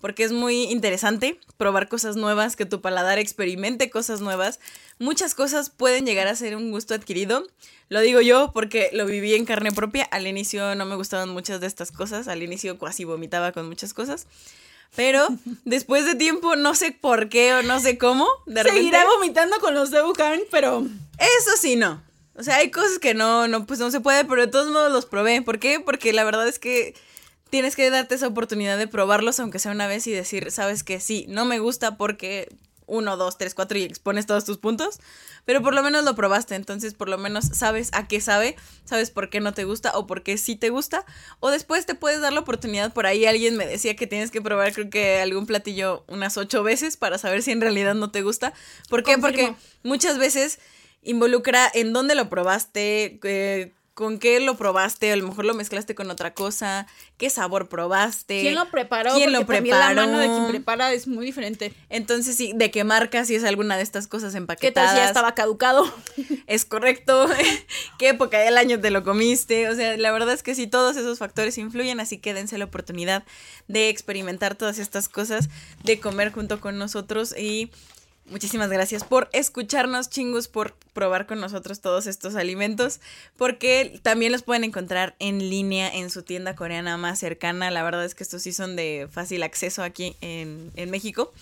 Porque es muy interesante probar cosas nuevas, que tu paladar experimente cosas nuevas. Muchas cosas pueden llegar a ser un gusto adquirido. Lo digo yo porque lo viví en carne propia. Al inicio no me gustaban muchas de estas cosas. Al inicio casi vomitaba con muchas cosas. Pero después de tiempo, no sé por qué o no sé cómo, de repente... seguirá vomitando con los de Wuhan, pero Eso sí, no. O sea, hay cosas que no, no, pues no se puede, pero de todos modos los probé. ¿Por qué? Porque la verdad es que tienes que darte esa oportunidad de probarlos, aunque sea una vez, y decir, sabes que sí, no me gusta porque uno, dos, tres, cuatro y expones todos tus puntos, pero por lo menos lo probaste, entonces por lo menos sabes a qué sabe, sabes por qué no te gusta o por qué sí te gusta, o después te puedes dar la oportunidad, por ahí alguien me decía que tienes que probar creo que algún platillo unas ocho veces para saber si en realidad no te gusta. ¿Por qué? Confirmo. Porque muchas veces involucra en dónde lo probaste, eh, con qué lo probaste, a lo mejor lo mezclaste con otra cosa, qué sabor probaste. ¿quién lo preparó? ¿Quién lo también la mano de preparó? quien prepara es muy diferente. Entonces, sí, de qué marca, si es alguna de estas cosas ¿Qué empaquetadas. tal si ya estaba caducado? Es correcto. ¿Qué época del año te lo comiste? O sea, la verdad es que sí, todos esos factores influyen, así que dense la oportunidad de experimentar todas estas cosas, de comer junto con nosotros y muchísimas gracias por escucharnos, chingos, por probar con nosotros todos estos alimentos, porque también los pueden encontrar en línea en su tienda coreana más cercana. La verdad es que estos sí son de fácil acceso aquí en, en México,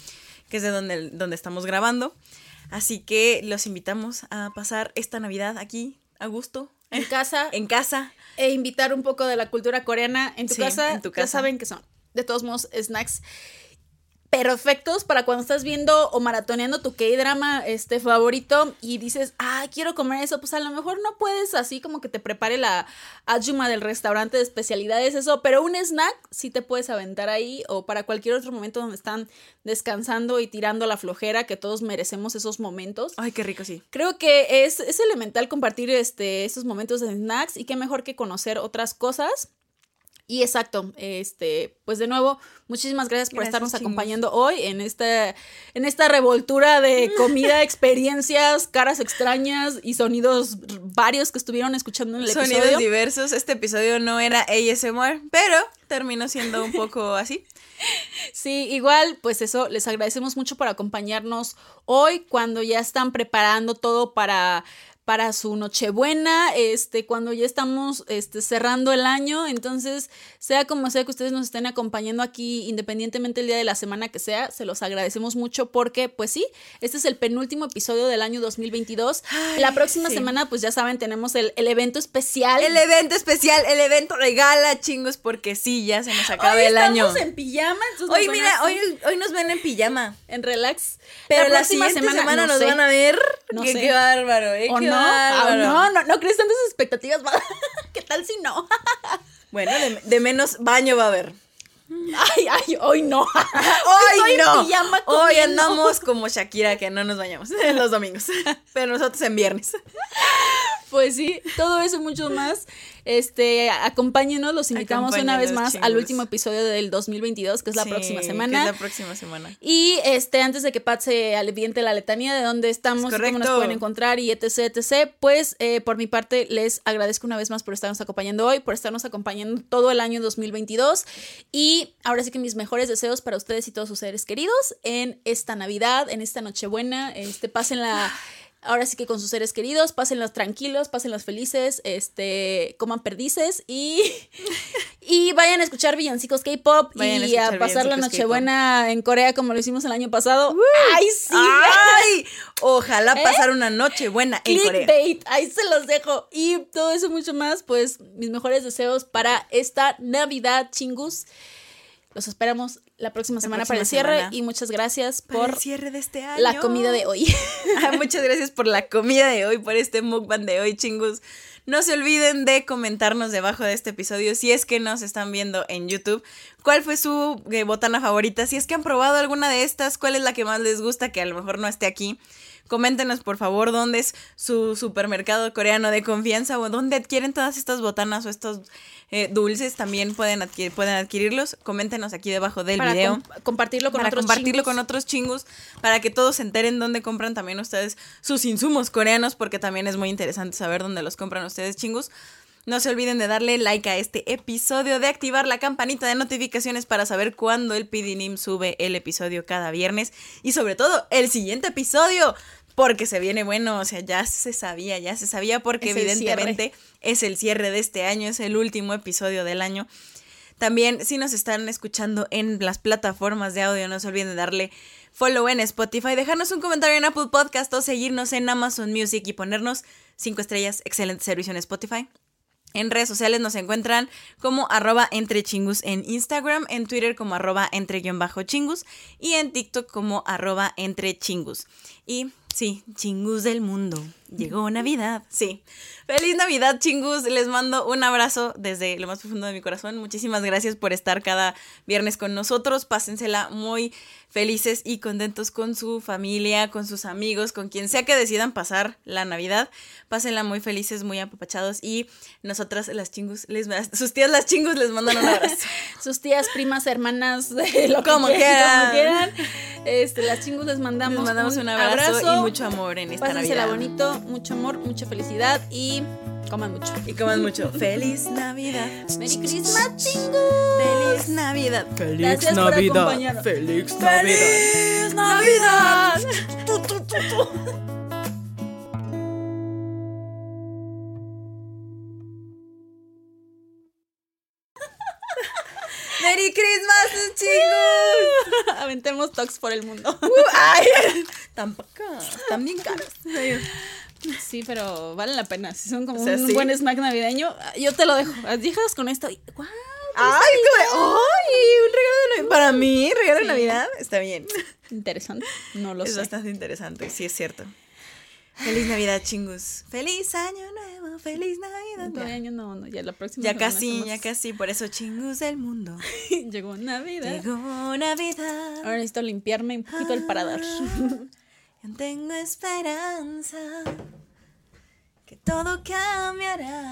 que es de donde, donde estamos grabando. Así que los invitamos a pasar esta Navidad aquí a gusto, En casa en casa. e invitar un poco de la cultura coreana en tu Sí, casa. en tu Ya casa. saben que son, de todos modos, snacks perfectos para cuando estás viendo o maratoneando tu K-drama este favorito y dices, ah, quiero comer eso, pues a lo mejor no puedes así como que te prepare la ayuma del restaurante de especialidades, eso, pero un snack sí te puedes aventar ahí o para cualquier otro momento donde están descansando y tirando la flojera, que todos merecemos esos momentos. Ay, qué rico, sí. Creo que es, es elemental compartir este, estos momentos de snacks y qué mejor que conocer otras cosas. Y exacto, este, pues de nuevo, muchísimas gracias por Gracias, estarnos chingos. acompañando hoy en esta, en esta revoltura de comida, experiencias, caras extrañas y sonidos varios que estuvieron escuchando en el Sonidos episodio. diversos. Este episodio no era ASMR, pero terminó siendo un poco así. Sí, igual, pues eso, les agradecemos mucho por acompañarnos hoy cuando ya están preparando todo para para su Nochebuena, este, cuando ya estamos este, cerrando el año. Entonces, sea como sea que ustedes nos estén acompañando aquí, independientemente el día de la semana que sea, se los agradecemos mucho porque, pues sí, este es el penúltimo episodio del año 2022. la próxima semana, pues ya saben, tenemos el, evento especial. El evento especial, el evento regala, chingos, porque sí, ya se nos acaba el año. en pijama. Hoy, mira, hoy, hoy nos ven en pijama. En relax. Pero la, próxima semana, nos van a ver. No qué, sé. qué bárbaro, ¿eh? ¿O no? Ah, no, no, no crees tantas expectativas. ¿Qué tal si no? bueno, de, menos baño va a haber. Ay, ay, hoy no. hoy no. Hoy andamos como Shakira, que no nos bañamos los domingos. Pero nosotros en viernes. Pues sí, todo eso y mucho más. Este, acompáñenos, los invitamos una vez más al último episodio del 2022, que es la próxima semana. es la próxima semana. Y este, antes de que pase al evidente la letanía de dónde estamos, cómo nos pueden encontrar y etc, etc, pues eh, por mi parte les agradezco una vez más por estarnos acompañando hoy, por estarnos acompañando todo el año 2022 y ahora sí que mis mejores deseos para ustedes y todos sus seres queridos en esta Navidad, en esta Nochebuena, este, pasen la ahora sí que con sus seres queridos, pásenlos tranquilos, pásenlos felices, este, coman perdices y, y vayan a escuchar villancicos K-pop y a, pasar la Nochebuena en Corea como lo hicimos el año pasado. ¡Ay, sí! ¡Ay! Ojalá ¿Eh? pasar una Nochebuena en Corea. ahí se los dejo. Y todo eso mucho más, pues mis mejores deseos para esta Navidad, chingus. Los esperamos la próxima semana para el cierre y muchas gracias por el cierre de este año. La comida de hoy. Ah, muchas gracias por la comida de hoy, por este mukbang de hoy, chingus. No se olviden de comentarnos debajo de este episodio si es que nos están viendo en YouTube. ¿Cuál fue su eh, botana favorita? Si es que han probado alguna de estas, ¿cuál es la que más les gusta que a lo mejor no esté aquí? Coméntenos por favor dónde es su supermercado coreano de confianza o dónde adquieren todas estas botanas o estos eh, dulces también pueden, pueden adquirirlos. Coméntenos aquí debajo del video. compartirlo con para compartirlo con otros chingus. Para que todos se enteren dónde compran también ustedes sus insumos coreanos. Porque también es muy interesante saber dónde los compran ustedes chingus. No se olviden de darle like a este episodio, de activar la campanita de notificaciones para saber cuándo el PDNIM sube el episodio cada viernes y sobre todo el siguiente episodio porque se viene bueno, o sea, ya se sabía, ya se sabía porque evidentemente es el cierre de este año, es el último episodio del año. También, si nos están escuchando en las plataformas de audio, no se olviden de darle follow en Spotify, dejarnos un comentario en Apple Podcast o seguirnos en Amazon Music y ponernos cinco estrellas. Excelente servicio en Spotify. En redes sociales nos encuentran como arroba entre chingus en Instagram, en Twitter como arroba entre guion bajo chingus y en TikTok como arroba entre chingus. Y Sí, chingus del mundo. Llegó Navidad. Sí. Feliz Navidad, chingus. Les mando un abrazo desde lo más profundo de mi corazón. Muchísimas gracias por estar cada viernes con nosotros. Pásensela muy felices y contentos con su familia, con sus amigos, con quien sea que decidan pasar la Navidad. Pásenla muy felices, muy apapachados y nosotras las chingus, les, sus tías las chingus les mandan un abrazo. sus tías, primas, hermanas, lo como, quieran, Este, las chingus les mandamos, mandamos un, abrazo, y mucho amor en esta Pásensela bonito, mucho amor, mucha felicidad y coman mucho. Y coman mucho. Feliz Navidad. Merry Christmas, chingus. Feliz Navidad. Feliz Gracias Navidad. Feliz Navidad. ¡Feliz Navidad! ¡Merry Christmas, chicos! Aventemos talks por el mundo. Uh, ay, tampoco. Bien caros. Sí, pero vale la pena. Si son como un buen snack navideño, yo te lo dejo. Dejas con esto y ¡Ay, ¡Ay! Un regalo de Navidad. Para mí, regalo de Navidad. Está bien. Interesante. No lo sé. Es bastante interesante, sí es cierto. Feliz Navidad, chingus. Feliz año nuevo, feliz Navidad. Año no, no, ya la próxima. Ya casi, ya casi, por eso chingus del mundo. Llegó Navidad. Llegó Navidad. Ahora necesito limpiarme un poquito el parador. Yo tengo esperanza que todo cambiará.